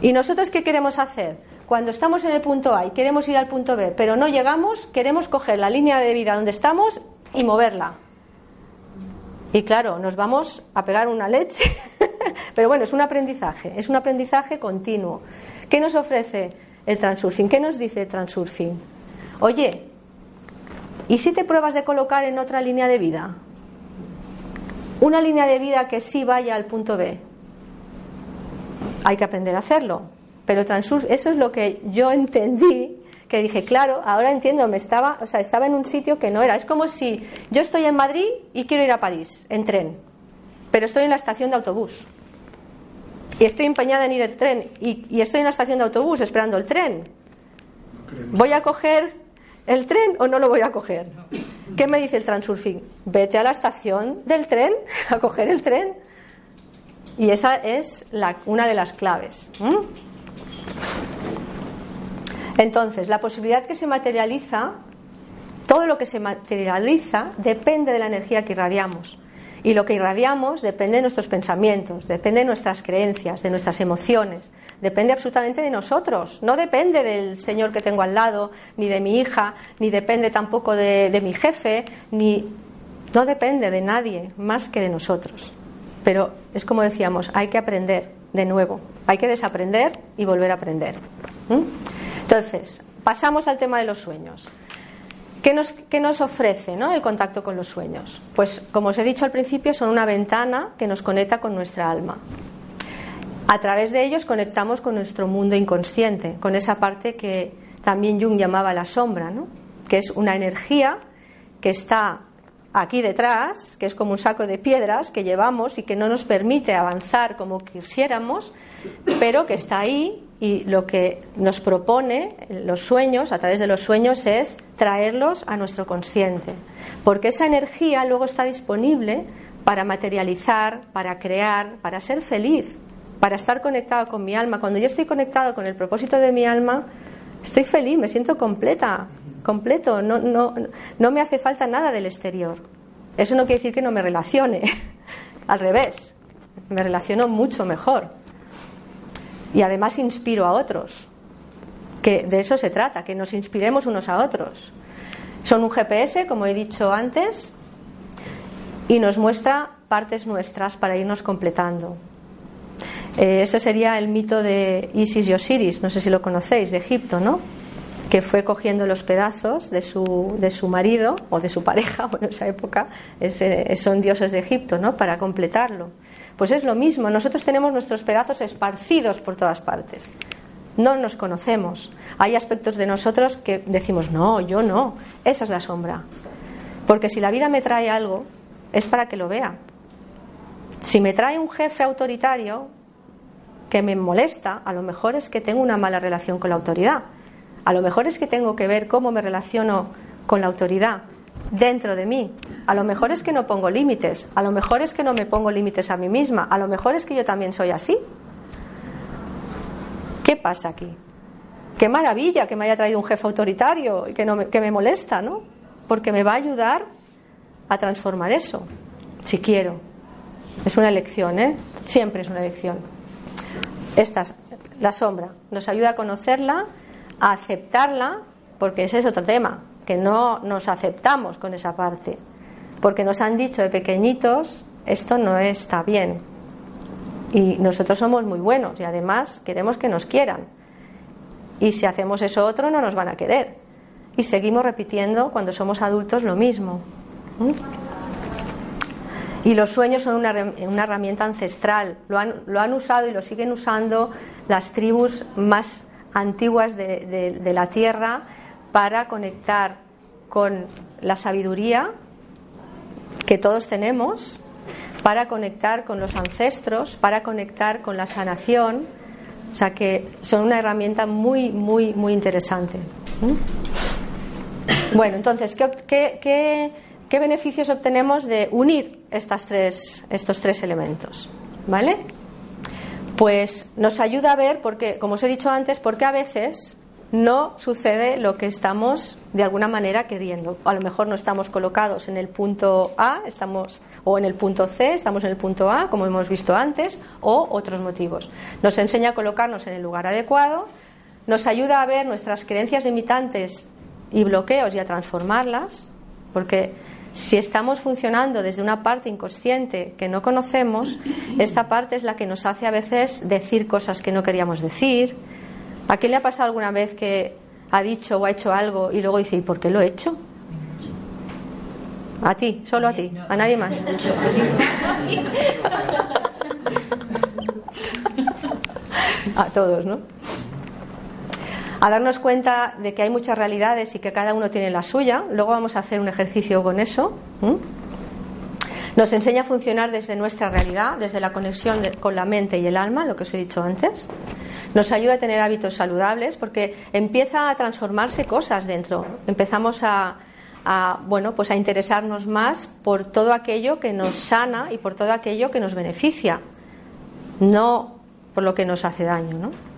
¿Y nosotros qué queremos hacer? Cuando estamos en el punto A y queremos ir al punto B, pero no llegamos, queremos coger la línea de vida donde estamos y moverla. Y claro, nos vamos a pegar una leche. pero bueno, es un aprendizaje, es un aprendizaje continuo. ¿Qué nos ofrece el transurfing? ¿Qué nos dice el transurfing? Oye, ¿y si te pruebas de colocar en otra línea de vida? Una línea de vida que sí vaya al punto B. Hay que aprender a hacerlo. Pero transurf, eso es lo que yo entendí, que dije, claro, ahora entiendo, me estaba, o sea, estaba en un sitio que no era. Es como si yo estoy en Madrid y quiero ir a París en tren, pero estoy en la estación de autobús. Y estoy empeñada en ir el tren y, y estoy en la estación de autobús esperando el tren. ¿Voy a coger el tren o no lo voy a coger? ¿Qué me dice el transurfing? Vete a la estación del tren a coger el tren. Y esa es una de las claves. Entonces, la posibilidad que se materializa, todo lo que se materializa depende de la energía que irradiamos. Y lo que irradiamos depende de nuestros pensamientos, depende de nuestras creencias, de nuestras emociones, depende absolutamente de nosotros. No depende del señor que tengo al lado, ni de mi hija, ni depende tampoco de, de mi jefe, ni. No depende de nadie más que de nosotros. Pero es como decíamos, hay que aprender de nuevo, hay que desaprender y volver a aprender. ¿Mm? Entonces, pasamos al tema de los sueños. ¿Qué nos, qué nos ofrece ¿no? el contacto con los sueños? Pues, como os he dicho al principio, son una ventana que nos conecta con nuestra alma. A través de ellos conectamos con nuestro mundo inconsciente, con esa parte que también Jung llamaba la sombra, ¿no? que es una energía que está aquí detrás, que es como un saco de piedras que llevamos y que no nos permite avanzar como quisiéramos, pero que está ahí y lo que nos propone los sueños, a través de los sueños, es traerlos a nuestro consciente, porque esa energía luego está disponible para materializar, para crear, para ser feliz, para estar conectado con mi alma. Cuando yo estoy conectado con el propósito de mi alma, estoy feliz, me siento completa, completo, no, no, no me hace falta nada del exterior. Eso no quiere decir que no me relacione, al revés, me relaciono mucho mejor. Y además inspiro a otros, que de eso se trata, que nos inspiremos unos a otros. Son un GPS, como he dicho antes, y nos muestra partes nuestras para irnos completando. Eh, ese sería el mito de Isis y Osiris, no sé si lo conocéis, de Egipto, ¿no? Que fue cogiendo los pedazos de su, de su marido o de su pareja, bueno, en esa época son dioses de Egipto, ¿no? Para completarlo. Pues es lo mismo, nosotros tenemos nuestros pedazos esparcidos por todas partes. No nos conocemos. Hay aspectos de nosotros que decimos, no, yo no. Esa es la sombra. Porque si la vida me trae algo, es para que lo vea. Si me trae un jefe autoritario que me molesta, a lo mejor es que tengo una mala relación con la autoridad. A lo mejor es que tengo que ver cómo me relaciono con la autoridad dentro de mí. A lo mejor es que no pongo límites. A lo mejor es que no me pongo límites a mí misma. A lo mejor es que yo también soy así. ¿Qué pasa aquí? Qué maravilla que me haya traído un jefe autoritario y que, me, me molesta, ¿no? Porque me va a ayudar a transformar eso, si quiero. Es una elección, ¿eh? Siempre es una elección. Esta es la sombra. Nos ayuda a conocerla, aceptarla, porque ese es otro tema, que no nos aceptamos con esa parte. Porque nos han dicho de pequeñitos, esto no está bien. Y nosotros somos muy buenos y además queremos que nos quieran. Y si hacemos eso otro, no nos van a querer. Y seguimos repitiendo cuando somos adultos lo mismo. ¿Mm? Y los sueños son una, una herramienta ancestral. Lo han, lo han usado y lo siguen usando las tribus más antiguas de, la tierra para conectar con la sabiduría que todos tenemos, para conectar con los ancestros, para conectar con la sanación. O sea que son una herramienta muy, muy, muy interesante. Bueno, entonces, ¿qué, beneficios obtenemos de unir estas tres, estos tres elementos? ¿Vale? Pues nos ayuda a ver, porque, como os he dicho antes, porque a veces no sucede lo que estamos de alguna manera queriendo. A lo mejor no estamos colocados en el punto A, estamos o en el punto C, estamos en el punto A, como hemos visto antes, o otros motivos. Nos enseña a colocarnos en el lugar adecuado, nos ayuda a ver nuestras creencias limitantes y bloqueos y a transformarlas, porque si estamos funcionando desde una parte inconsciente que no conocemos, esta parte es la que nos hace a veces decir cosas que no queríamos decir, ¿A quién le ha pasado alguna vez que ha dicho o ha hecho algo y luego dice, ¿y por qué lo he hecho? A ti, solo a ti, a nadie más. a todos, ¿no? A darnos cuenta de que hay muchas realidades y que cada uno tiene la suya. Luego vamos a hacer un ejercicio con eso. Nos enseña a funcionar desde nuestra realidad, desde la conexión con la mente y el alma, lo que os he dicho antes. Nos ayuda a tener hábitos saludables porque empieza a transformarse cosas dentro. Empezamos a, bueno, pues a interesarnos más por todo aquello que nos sana y por todo aquello que nos beneficia, no por lo que nos hace daño, ¿no?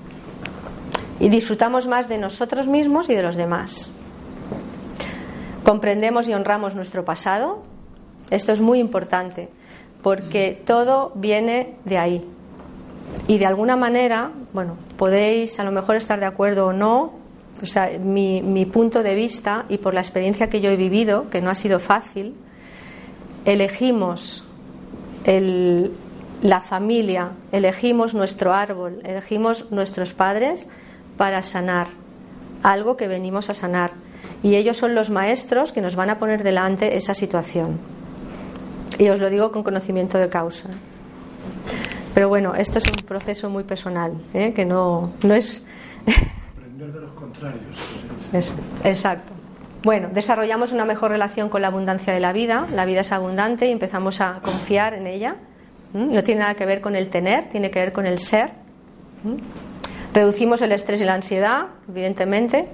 Y disfrutamos más de nosotros mismos y de los demás. Comprendemos y honramos nuestro pasado. Esto es muy importante porque todo viene de ahí, y de alguna manera, bueno, podéis a lo mejor estar de acuerdo o no, o sea, mi, punto de vista y por la experiencia que yo he vivido, que no ha sido fácil, elegimos el, la familia, elegimos nuestro árbol, elegimos nuestros padres para sanar algo que venimos a sanar. Y ellos son los maestros que nos van a poner delante esa situación. Y os lo digo con conocimiento de causa. Pero bueno, esto es un proceso muy personal, ¿eh? que no, no es... Aprender de los contrarios. exacto. Bueno, desarrollamos una mejor relación con la abundancia de la vida. La vida es abundante y empezamos a confiar en ella. No tiene nada que ver con el tener, tiene que ver con el ser. Reducimos el estrés y la ansiedad, evidentemente.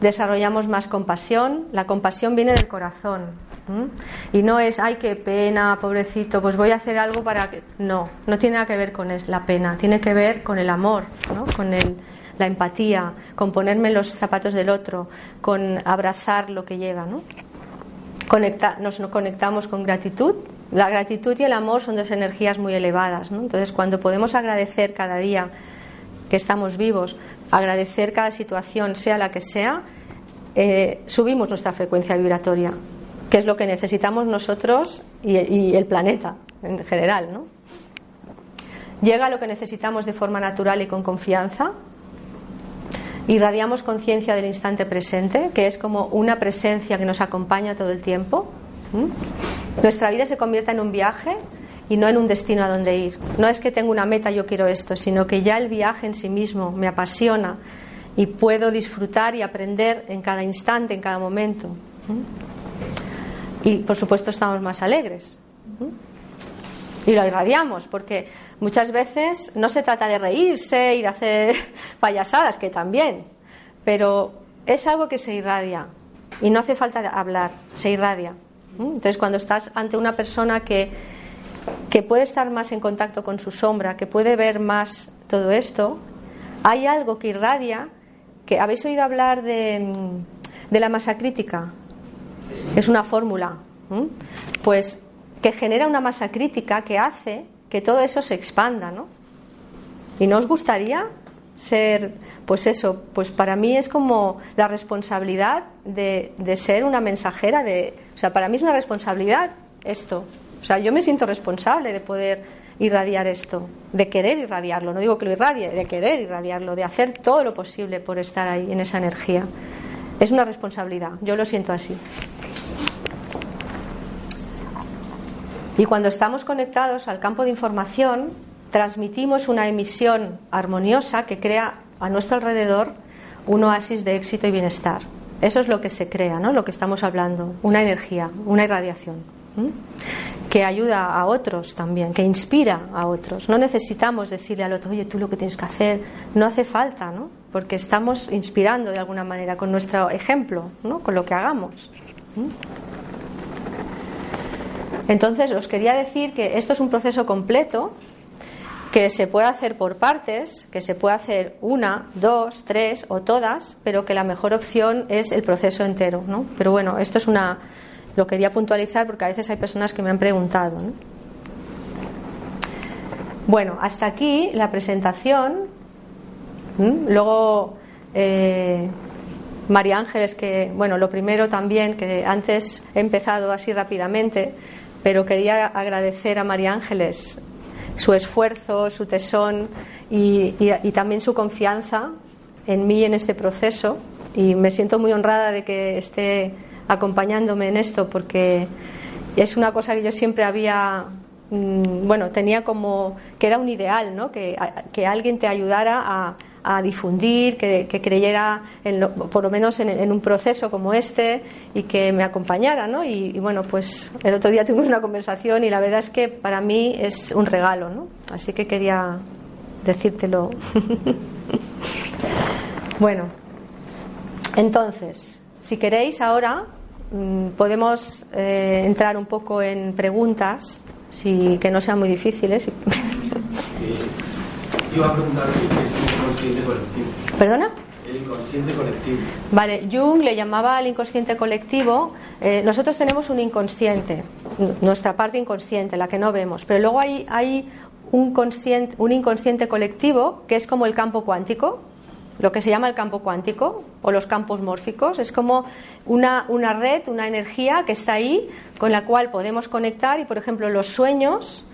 Desarrollamos más compasión. La compasión viene del corazón. Y no es, ay, qué pena, pobrecito, pues voy a hacer algo para que. No, no tiene nada que ver con la pena, tiene que ver con el amor, con el, la empatía, con ponerme los zapatos del otro, con abrazar lo que llega. ¿no? Conecta, nos conectamos con gratitud. La gratitud y el amor son dos energías muy elevadas. ¿no? Entonces, cuando podemos agradecer cada día que estamos vivos, agradecer cada situación, sea la que sea, eh, subimos nuestra frecuencia vibratoria que es lo que necesitamos nosotros y, el planeta en general. ¿no? Llega lo que necesitamos de forma natural y con confianza. Irradiamos conciencia del instante presente, que es como una presencia que nos acompaña todo el tiempo. Nuestra vida se convierte en un viaje y no en un destino a donde ir. No es que tengo una meta, yo quiero esto, sino que ya el viaje en sí mismo me apasiona y puedo disfrutar y aprender en cada instante, en cada momento y por supuesto estamos más alegres. Y lo irradiamos, porque muchas veces no se trata de reírse y de hacer payasadas, que también, pero es algo que se irradia y no hace falta hablar, se irradia. Entonces, cuando estás ante una persona que, que puede estar más en contacto con su sombra, que puede ver más todo esto, hay algo que irradia, que habéis oído hablar de, de la masa crítica, es una fórmula, pues que genera una masa crítica que hace que todo eso se expanda, ¿no? ¿Y no os gustaría ser, pues eso, pues para mí es como la responsabilidad de, de, ser una mensajera de, o sea, para mí es una responsabilidad esto, o sea, yo me siento responsable de poder irradiar esto, de querer irradiarlo, no digo que lo irradie, de querer irradiarlo, de hacer todo lo posible por estar ahí en esa energía. Es una responsabilidad, yo lo siento así. Y cuando estamos conectados al campo de información, transmitimos una emisión armoniosa que crea a nuestro alrededor un oasis de éxito y bienestar. Eso es lo que se crea, ¿no? Lo que estamos hablando, una energía, una irradiación. Que ayuda a otros también, que inspira a otros. No necesitamos decirle al otro, oye, tú lo que tienes que hacer, no hace falta, ¿no? Porque estamos inspirando de alguna manera con nuestro ejemplo, ¿no? Con lo que hagamos. Entonces, os quería decir que esto es un proceso completo que se puede hacer por partes, que se puede hacer una, dos, tres o todas, pero que la mejor opción es el proceso entero, ¿no? Pero bueno, esto es una lo quería puntualizar porque a veces hay personas que me han preguntado. Bueno, hasta aquí la presentación. Luego, eh, María Ángeles, que, bueno, lo primero también, que antes he empezado así rápidamente, pero quería agradecer a María Ángeles su esfuerzo, su tesón y, y también su confianza en mí en este proceso. Y me siento muy honrada de que esté acompañándome en esto porque es una cosa que yo siempre había mm, bueno, tenía como que era un ideal, ¿no? Que, que alguien te ayudara a, a difundir, que, creyera en por lo menos en, un proceso como este y que me acompañara, ¿no? Y, bueno, pues el otro día tuvimos una conversación y la verdad es que para mí es un regalo, ¿no? Así que quería decírtelo. bueno, entonces, si queréis ahora Mm, podemos eh, entrar un poco en preguntas, si, que no sean muy difíciles. Iba a preguntar es el inconsciente colectivo. ¿Perdona? El inconsciente colectivo. Vale, Jung le llamaba al inconsciente colectivo. Eh, nosotros tenemos un inconsciente, nuestra parte inconsciente, la que no vemos, pero luego hay, hay un, consciente, un inconsciente colectivo que es como el campo cuántico, lo que se llama el campo cuántico o los campos mórficos. Es como una, una, red, una energía que está ahí con la cual podemos conectar y, por ejemplo, los sueños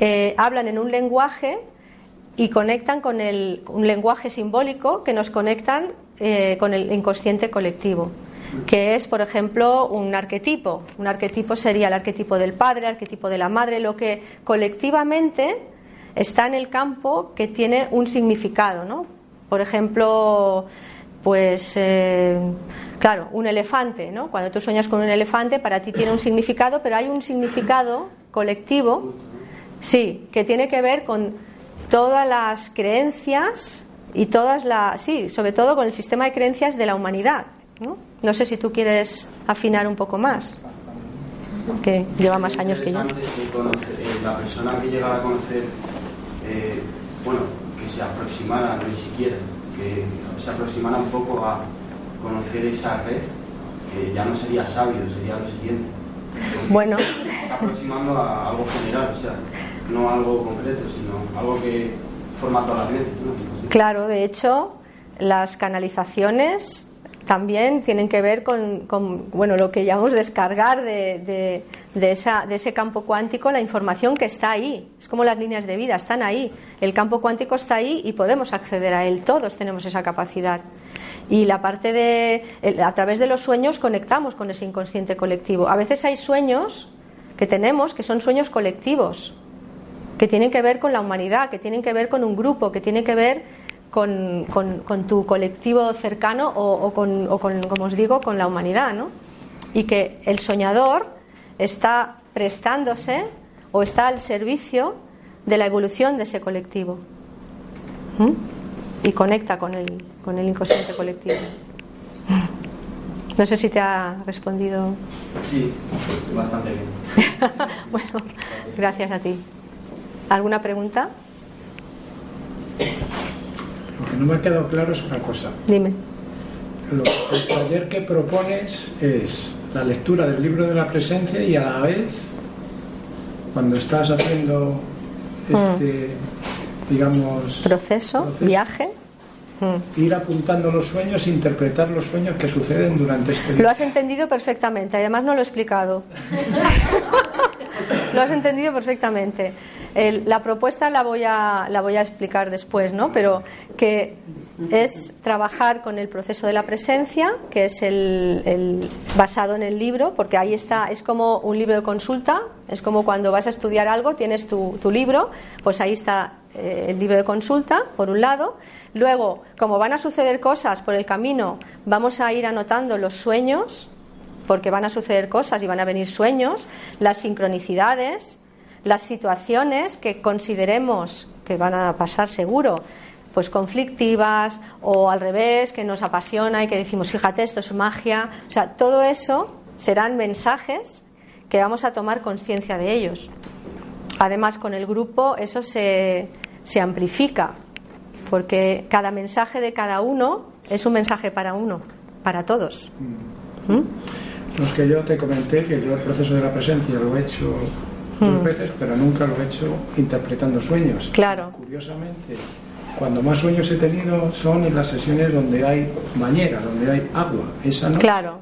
eh, hablan en un lenguaje y conectan con el, un lenguaje simbólico que nos conectan eh, con el inconsciente colectivo que es, por ejemplo, un arquetipo. Un arquetipo sería el arquetipo del padre, el arquetipo de la madre, lo que colectivamente está en el campo que tiene un significado, ¿no? Por ejemplo, pues eh, claro, un elefante, ¿no? Cuando tú sueñas con un elefante, para ti tiene un significado, pero hay un significado colectivo, sí, que tiene que ver con todas las creencias y todas las, sí, sobre todo con el sistema de creencias de la humanidad. No, no sé si tú quieres afinar un poco más, que lleva más años que yo. Eh, la persona que llega a conocer, eh, bueno, se aproximara, ni siquiera, que se aproximara un poco a conocer esa red, que ya no sería sabio, sería lo siguiente. bueno. aproximando a algo general, o sea, no algo concreto, sino algo que forma toda la red. Claro, de hecho, las canalizaciones también tienen que ver con, bueno, lo que llamamos descargar de, de, esa, de ese campo cuántico la información que está ahí. Es como las líneas de vida, están ahí. El campo cuántico está ahí y podemos acceder a él. Todos tenemos esa capacidad. Y la parte de, a través de los sueños conectamos con ese inconsciente colectivo. A veces hay sueños que tenemos que son sueños colectivos, que tienen que ver con la humanidad, que tienen que ver con un grupo, que tienen que ver con, con, tu colectivo cercano o, con, o, con, como os digo, con la humanidad, ¿no? Y que el soñador está prestándose o está al servicio de la evolución de ese colectivo y conecta con el, con el inconsciente colectivo. No sé si te ha respondido. Sí, bastante bien. bueno, gracias a ti. ¿Alguna pregunta? Lo que no me ha quedado claro es una cosa. Dime. Lo, el taller que propones es la lectura del libro de la presencia y a la vez, cuando estás haciendo este, mm. digamos, proceso, viaje, mm. ir apuntando los sueños, interpretar los sueños que suceden durante este Lo has entendido perfectamente, además no lo he explicado. lo has entendido perfectamente la propuesta la voy, a, la voy a explicar después, ¿no? Pero que es trabajar con el proceso de la presencia, que es el, basado en el libro, porque ahí está, es como un libro de consulta, es como cuando vas a estudiar algo, tienes tu, tu libro, pues ahí está eh, el libro de consulta, por un lado. Luego, como van a suceder cosas por el camino, vamos a ir anotando los sueños porque van a suceder cosas y van a venir sueños, las sincronicidades, las situaciones que consideremos que van a pasar seguro, pues conflictivas o al revés, que nos apasiona y que decimos, fíjate, esto es magia. O sea, todo eso serán mensajes que vamos a tomar conciencia de ellos. Además, con el grupo eso se, se amplifica, porque cada mensaje de cada uno es un mensaje para uno, para todos. ¿Mm? Los que yo te comenté que yo el proceso de la presencia lo he hecho dos mm. veces, pero nunca lo he hecho interpretando sueños. Claro. Curiosamente, cuando más sueños he tenido son en las sesiones donde hay bañera, donde hay agua. Esa noche, claro.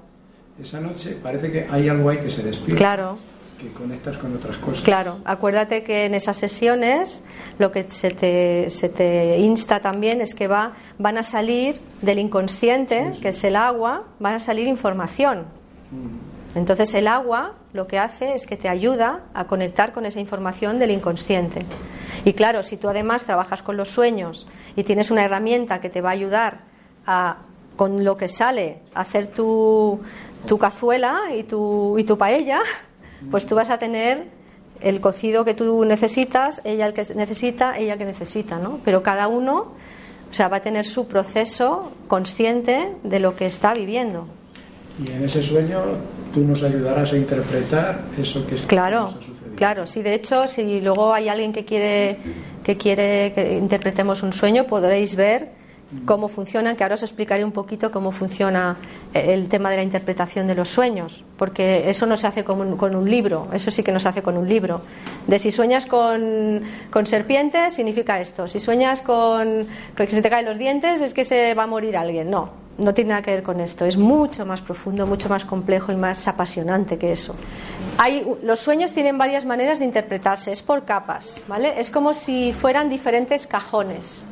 esa noche parece que hay algo ahí que se despierta. Claro. Que conectas con otras cosas. Claro, acuérdate que en esas sesiones lo que se te, se te insta también es que va, van a salir del inconsciente, que es el agua, van a salir información. Mm. Entonces el agua lo que hace es que te ayuda a conectar con esa información del inconsciente. Y claro, si tú además trabajas con los sueños y tienes una herramienta que te va a ayudar a, con lo que sale, a hacer tu, tu cazuela y tu, y tu paella, pues tú vas a tener el cocido que tú necesitas, ella el que necesita, ella que necesita, ¿no? Pero cada uno, o sea, va a tener su proceso consciente de lo que está viviendo. Y en ese sueño tú nos ayudarás a interpretar eso que está Claro, claro. Sí, de hecho, si luego hay alguien que quiere que quiere que interpretemos un sueño, podréis ver cómo funcionan, que ahora os explicaré un poquito cómo funciona el tema de la interpretación de los sueños, porque eso no se hace con un, con un libro, eso sí que no se hace con un libro. De si sueñas con, con serpientes, significa esto, si sueñas con que se te caen los dientes, es que se va a morir alguien. No, no tiene nada que ver con esto, es mucho más profundo, mucho más complejo y más apasionante que eso. Hay, los sueños tienen varias maneras de interpretarse, es por capas, ¿vale? Es como si fueran diferentes cajones.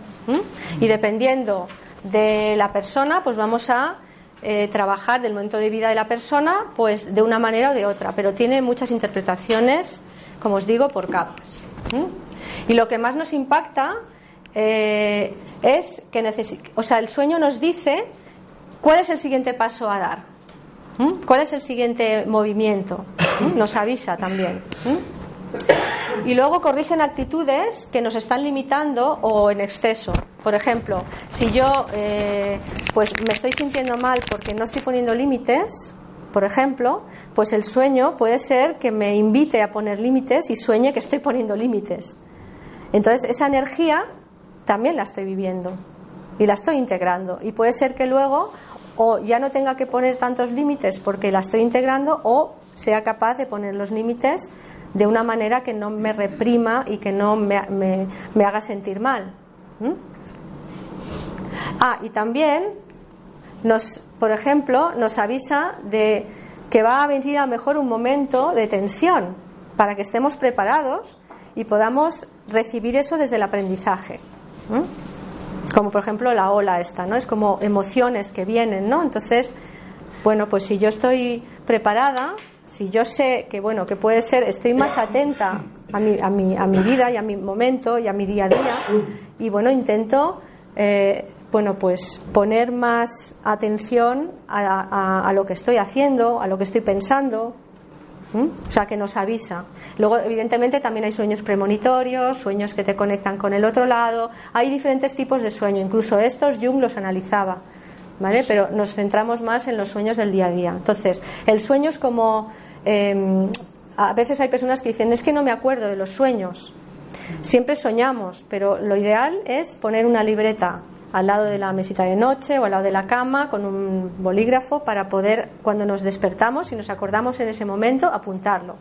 Y dependiendo de la persona, pues vamos a eh, trabajar del momento de vida de la persona, pues de una manera o de otra, pero tiene muchas interpretaciones, como os digo, por capas. Y lo que más nos impacta eh, es que o sea, el sueño nos dice cuál es el siguiente paso a dar, cuál es el siguiente movimiento, nos avisa también. Y luego corrigen actitudes que nos están limitando o en exceso. Por ejemplo, si yo eh, pues me estoy sintiendo mal porque no estoy poniendo límites, por ejemplo, pues el sueño puede ser que me invite a poner límites y sueñe que estoy poniendo límites. Entonces, esa energía también la estoy viviendo y la estoy integrando. Y puede ser que luego o ya no tenga que poner tantos límites porque la estoy integrando o sea capaz de poner los límites de una manera que no me reprima y que no me, me, haga sentir mal. Ah, y también nos, por ejemplo, nos avisa de que va a venir a lo mejor un momento de tensión para que estemos preparados y podamos recibir eso desde el aprendizaje. Como por ejemplo la ola esta, ¿no? Es como emociones que vienen, ¿no? Entonces, bueno, pues si yo estoy preparada, si yo sé que bueno que puede ser estoy más atenta a mi, a mi, a mi vida y a mi momento y a mi día a día y bueno intento eh, bueno pues poner más atención a, a, lo que estoy haciendo a lo que estoy pensando o sea que nos avisa luego evidentemente también hay sueños premonitorios sueños que te conectan con el otro lado hay diferentes tipos de sueño incluso estos Jung los analizaba ¿vale? Pero nos centramos más en los sueños del día a día. Entonces, el sueño es como. Em, a veces hay personas que dicen, es que no me acuerdo de los sueños. Siempre soñamos, pero lo ideal es poner una libreta al lado de la mesita de noche o al lado de la cama con un bolígrafo para poder, cuando nos despertamos y nos acordamos en ese momento, apuntarlo.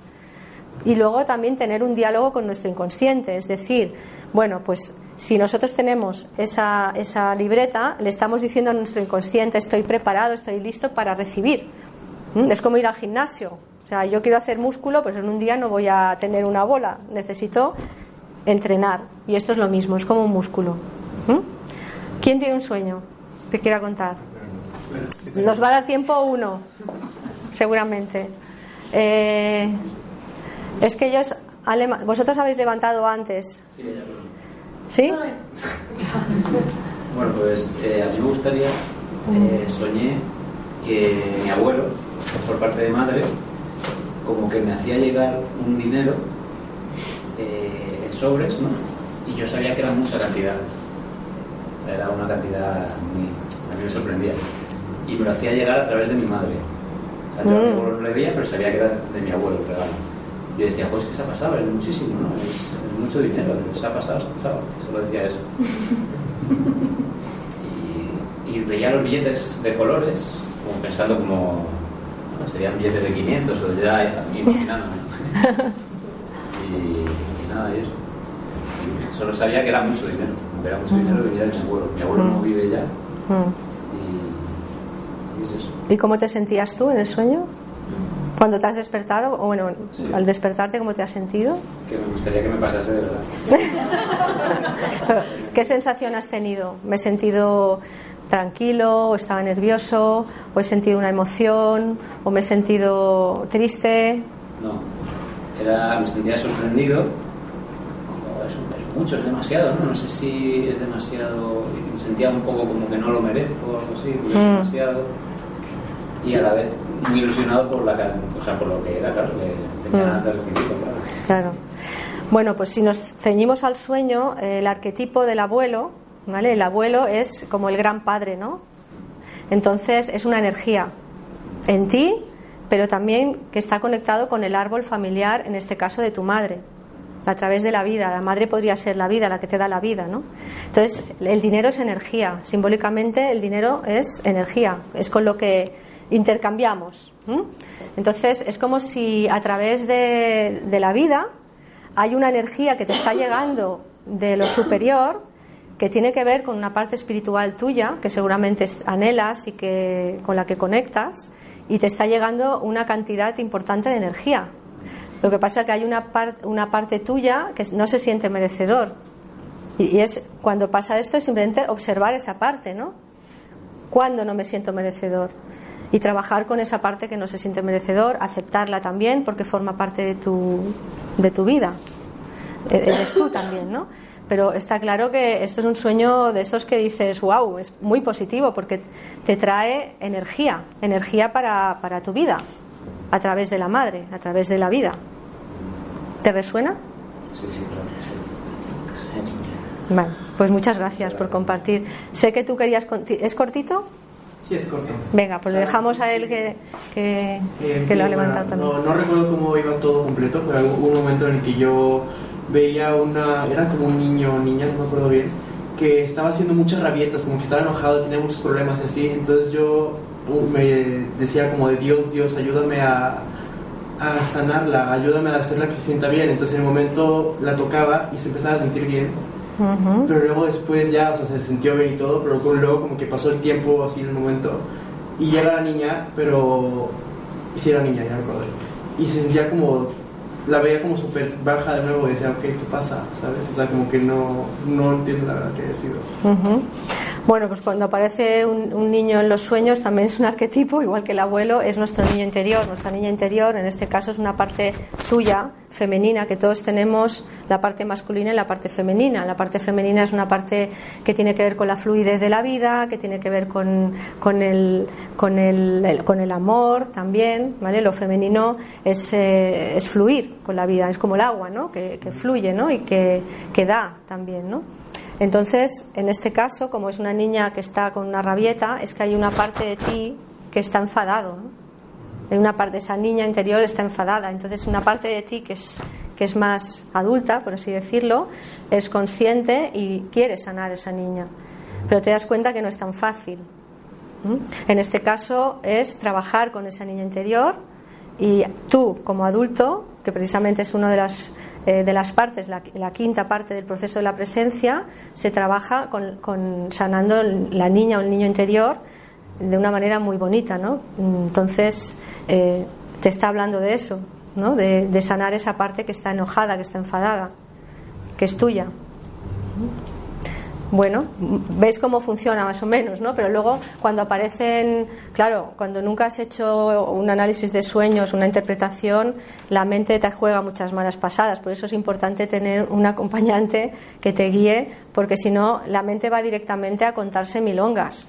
Y luego también tener un diálogo con nuestro inconsciente, es decir, bueno, pues si nosotros tenemos esa, esa libreta, le estamos diciendo a nuestro inconsciente, estoy preparado, estoy listo para recibir. ¿Mm? Es como ir al gimnasio. O sea, yo quiero hacer músculo, pues en un día no voy a tener una bola. Necesito entrenar. Y esto es lo mismo, es como un músculo. ¿Mm? ¿Quién tiene un sueño que quiera contar? Nos va a dar tiempo uno, seguramente. Eh, es que ellos, vosotros habéis levantado antes. Sí, ya, ¿Sí? bueno, pues eh, a mí me gustaría, eh, soñé que mi abuelo por parte de madre, como que me hacía llegar un dinero eh, en sobres, ¿no? Y yo sabía que era mucha cantidad. Era una cantidad muy. a mí me sorprendía. Y me lo hacía llegar a través de mi madre. O sea, yo Mm. no le veía, pero sabía que era de mi abuelo el regalo. Yo decía, pues que se ha pasado, es muchísimo, ¿no? Es, es mucho dinero, se ha pasado, se ha pasado. Solo decía eso. y, y veía los billetes de colores, como pensando como, serían billetes de 500 o ya imaginándome. y, y nada, y eso. Y solo sabía que era mucho dinero, era mucho dinero de mi abuelo. Mi abuelo no vive ya Mm. y, y es eso. ¿Y cómo te sentías tú en el sueño? Cuando te has despertado, o bueno, Sí. al despertarte, ¿cómo te has sentido? Que me gustaría que me pasase de verdad. ¿Qué sensación has tenido? ¿Me he sentido tranquilo, o estaba nervioso, o he sentido una emoción, o me he sentido triste? No, era, me sentía sorprendido. Mucho, es demasiado, ¿no? No sé si es demasiado. Me sentía un poco como que no lo merezco o algo así, porque es Mm. demasiado. Y a la vez muy ilusionado por, la, o sea, por lo que era, claro, que tenía Mm. ganas de recibirlo, claro. Claro. Bueno, pues si nos ceñimos al sueño, el arquetipo del abuelo, ¿vale? El abuelo es como el gran padre, ¿no? Entonces es una energía en ti, pero también que está conectado con el árbol familiar, en este caso de tu madre, a través de la vida. La madre podría ser la vida, la que te da la vida, ¿no? Entonces, el dinero es energía. Simbólicamente, el dinero es energía, es con lo que intercambiamos. Entonces, es como si a través de, la vida hay una energía que te está llegando de lo superior que tiene que ver con una parte espiritual tuya que seguramente anhelas y que con la que conectas y te está llegando una cantidad importante de energía. Lo que pasa es que hay una, par- una parte tuya que no se siente merecedor. Y, es cuando pasa esto es simplemente observar esa parte, ¿no? ¿Cuándo no me siento merecedor? Y trabajar con esa parte que no se siente merecedor, aceptarla también porque forma parte de tu, de tu vida. E- Eres tú también, ¿no? Pero está claro que esto es un sueño de esos que dices, wow, es muy positivo porque te trae energía, energía para, para tu vida, a través de la madre, a través de la vida. ¿Te resuena? Sí, sí, claro. Vale, pues muchas gracias por compartir. Sé que tú querías. ¿Es cortito? Sí, es corto. Venga, pues le dejamos a él que, que, Eh, que lo ha bueno, levantado también. No, no recuerdo cómo iba todo completo, pero hubo un momento en el que yo veía una. Era como un niño o niña, no me acuerdo bien, que estaba haciendo muchas rabietas, como que estaba enojado, tenía muchos problemas y así. Entonces yo uh, me decía como de Dios, Dios, ayúdame a, a sanarla, ayúdame a hacerla que se sienta bien. Entonces en el momento la tocaba y se empezaba a sentir bien. Ujú. Pero luego después ya, o sea, se sintió bien y todo, pero luego- como que pasó el tiempo así en el momento y llega la niña, pero... Y sí era niña, ya acordé. Y se sentía como... La veía como súper baja de nuevo y decía, ok, ¿qué pasa? ¿Sabes? O sea, como que no, no entiendo la verdad que haya sido. Ujú. Bueno, pues cuando aparece un, niño en los sueños también es un arquetipo, igual que el abuelo, es nuestro niño interior. Nuestra niña interior, en este caso, es una parte tuya, femenina, que todos tenemos la parte masculina y la parte femenina. La parte femenina es una parte que tiene que ver con la fluidez de la vida, que tiene que ver con, el, con, el- con el amor también. ¿vale? Lo femenino es, eh, es fluir con la vida, es como el agua, ¿no? que, que fluye ¿no? y que, que da también. ¿no? Entonces, en este caso, como es una niña que está con una rabieta, es que hay una parte de ti que está enfadado. ¿no? Una parte de esa niña interior está enfadada. Entonces, una parte de ti que es, que es más adulta, por así decirlo, es consciente y quiere sanar a esa niña. Pero te das cuenta que no es tan fácil. En este caso es trabajar con esa niña interior y tú como adulto, que precisamente es una de las, eh, de las partes, la, la quinta parte del proceso de la presencia, se trabaja con, sanando la niña o el niño interior de una manera muy bonita, ¿no? Entonces eh, te está hablando de eso, ¿no? De sanar esa parte que está enojada, que está enfadada, que es tuya. Bueno, veis cómo funciona más o menos, ¿no? Pero luego cuando aparecen, claro, cuando nunca has hecho un análisis de sueños, una interpretación, la mente te juega muchas malas pasadas. Por eso es importante tener un acompañante que te guíe, porque si no, la mente va directamente a contarse milongas.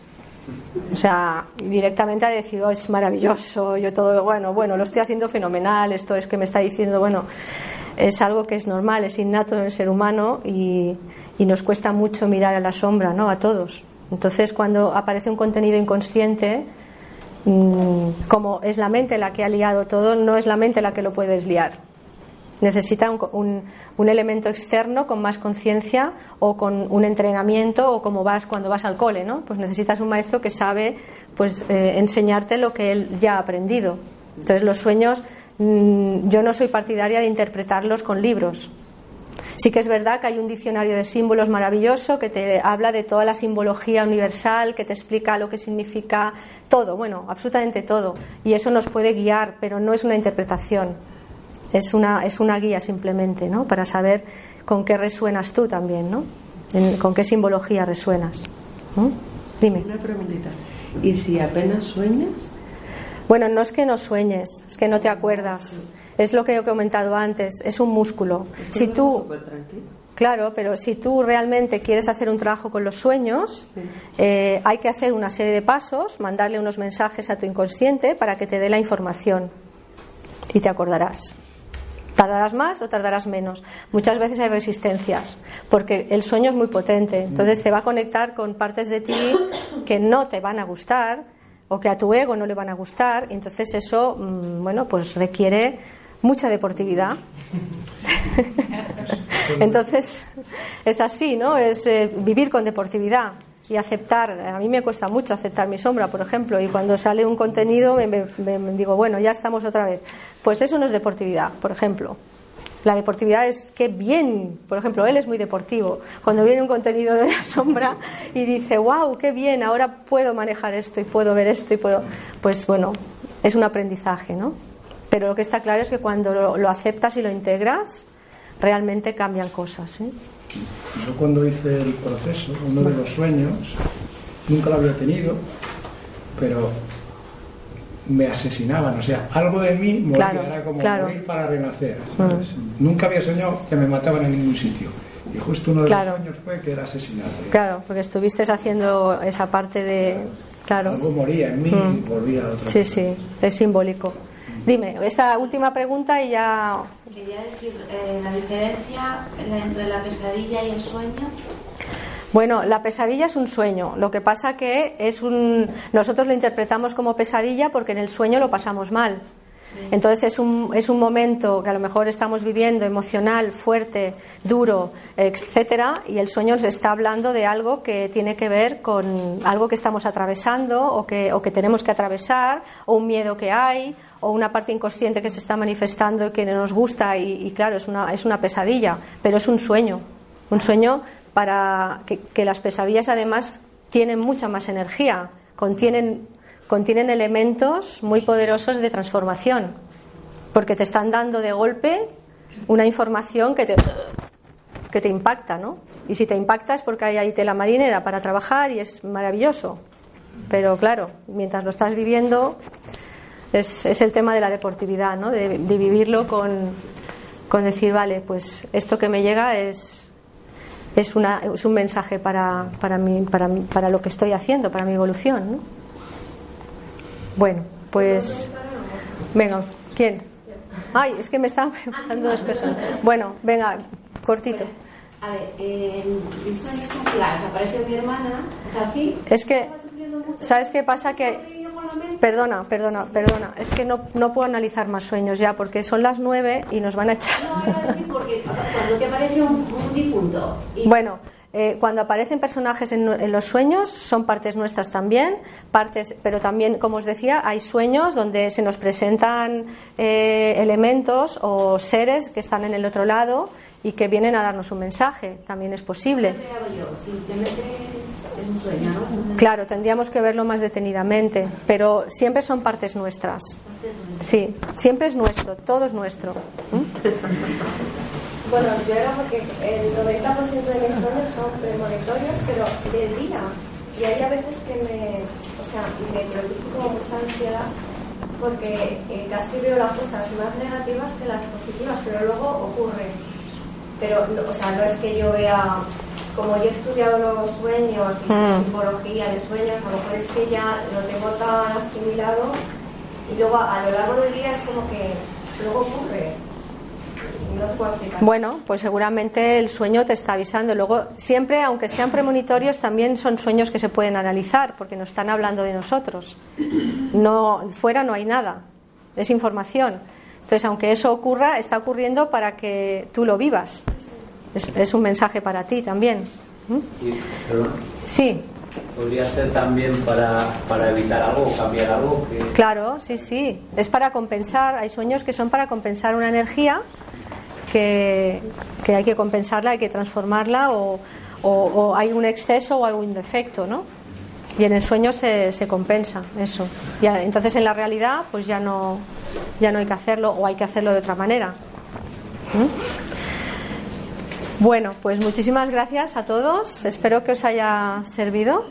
O sea, directamente a decir, oh, es maravilloso, yo todo, bueno, bueno, lo estoy haciendo fenomenal, esto es que me está diciendo, bueno, es algo que es normal, es innato en el ser humano y, y nos cuesta mucho mirar a la sombra, ¿no? A todos. Entonces, cuando aparece un contenido inconsciente, mm, como es la mente la que ha liado todo, no es la mente la que lo puede desliar. Necesita un, un, elemento externo con más conciencia o con un entrenamiento o como vas cuando vas al cole, ¿no? Pues necesitas un maestro que sabe pues eh, enseñarte lo que él ya ha aprendido. Entonces los sueños mm, yo no soy partidaria de interpretarlos con libros. Sí que es verdad que hay un diccionario de símbolos maravilloso que te habla de toda la simbología universal, que te explica lo que significa todo, bueno, absolutamente todo. Y eso nos puede guiar, pero no es una interpretación. Es una, es una guía simplemente, ¿no? Para saber con qué resuenas tú también, ¿no? con qué simbología resuenas. Dime. Una preguntita. ¿Y si apenas sueñas? Bueno, no es que no sueñes, es que no te acuerdas. Es lo que he comentado antes, es un músculo. Si tú, claro, pero si tú realmente quieres hacer un trabajo con los sueños, eh, hay que hacer una serie de pasos, mandarle unos mensajes a tu inconsciente para que te dé la información y te acordarás. Tardarás más o tardarás menos. Muchas veces hay resistencias, porque el sueño es muy potente. Entonces te va a conectar con partes de ti que no te van a gustar o que a tu ego no le van a gustar. Y entonces eso, mm, bueno, pues requiere mucha deportividad. Entonces, es así, ¿no? Es eh, vivir con deportividad y aceptar. A mí me cuesta mucho aceptar mi sombra, por ejemplo, y cuando sale un contenido me, digo, bueno, ya estamos otra vez. Pues eso no es deportividad, por ejemplo. La deportividad es que bien, por ejemplo, él es muy deportivo. Cuando viene un contenido de la sombra y dice, wow, qué bien, ahora puedo manejar esto y puedo ver esto y puedo. Pues bueno, es un aprendizaje, ¿no? Pero lo que está claro es que cuando lo, aceptas y lo integras, realmente cambian cosas. ¿eh? Yo cuando hice el proceso, uno de los sueños, nunca lo había tenido, pero me asesinaban, o sea, algo de mí moría, era como morir para renacer. Mm. Nunca había soñado que me mataban en ningún sitio. Y justo uno de los sueños fue que era asesinado. Claro, porque estuviste haciendo esa parte de... Claro. Algo moría en mí y mm. volvía a otra Sí, sí, es simbólico. Dime, esta última pregunta y ya. Quería decir eh, la diferencia entre la pesadilla y el sueño. Bueno, la pesadilla es un sueño. Lo que pasa que es un, nosotros lo interpretamos como pesadilla porque en el sueño lo pasamos mal. Entonces es un, es un momento que a lo mejor estamos viviendo emocional, fuerte, duro, etcétera, y el sueño nos está hablando de algo que tiene que ver con algo que estamos atravesando o que, o que tenemos que atravesar, o un miedo que hay, o una parte inconsciente que se está manifestando y que no nos gusta y, claro, es una, es una pesadilla, pero es un sueño, un sueño para que, las pesadillas además tienen mucha más energía, contienen, contienen elementos muy poderosos de transformación, porque te están dando de golpe una información que te, que te impacta, ¿no? Y si te impacta es porque hay ahí tela marinera para trabajar y es maravilloso. Pero claro, mientras lo estás viviendo, es, es el tema de la deportividad, ¿no? de, vivirlo con, con, decir, vale, pues esto que me llega es, es, una, es un mensaje para, para, mí, para, para, lo que estoy haciendo, para mi evolución. ¿no? Bueno, pues. Venga, ¿quién? Ay, es que me están preguntando dos personas. Bueno, venga, cortito. A ver, eh, en sueños con aparece mi hermana, o sea, sí. Es que, ¿sabes qué pasa? Que Perdona, perdona, perdona. Es que no, no puedo analizar más sueños ya porque son las nueve y nos van a echar. No, porque cuando te aparece un, difunto. Bueno. Eh, cuando aparecen personajes en, los sueños son partes nuestras también, partes, pero también, como os decía, hay sueños donde se nos presentan eh, elementos o seres que están en el otro lado y que vienen a darnos un mensaje. También es posible. Claro, tendríamos que verlo más detenidamente, pero siempre son partes nuestras. Sí, siempre es nuestro, todo es nuestro. ¿Mm? Bueno, yo era porque el 90% de mis sueños son premonitorios, pero del día. Y hay a veces que me, o sea, me produce mucha ansiedad porque eh, casi veo las cosas más negativas que las positivas, pero luego ocurre. Pero, o sea, no es que yo vea como yo he estudiado los sueños y Mm. psicología de sueños, a lo mejor es que ya lo tengo tan asimilado y luego a, a lo largo del día es como que luego ocurre. No se puede explicar. Bueno, pues seguramente el sueño te está avisando. Luego, siempre, aunque sean premonitorios, también son sueños que se pueden analizar, porque nos están hablando de nosotros. No, fuera no hay nada, es información. Entonces, aunque eso ocurra, está ocurriendo para que tú lo vivas. Es, es un mensaje para ti también. ¿Mm? Y, Sí, podría ser también para, para evitar algo o cambiar algo que Claro, sí, sí. Es para compensar. Hay sueños que son para compensar una energía que, hay que compensarla, hay que transformarla o, o- hay un exceso o hay un defecto, ¿no? Y en el sueño se, se compensa eso. Ya, entonces en la realidad pues ya no, ya no hay que hacerlo o hay que hacerlo de otra manera. ¿Mm? Bueno, pues muchísimas gracias a todos. Espero que os haya servido.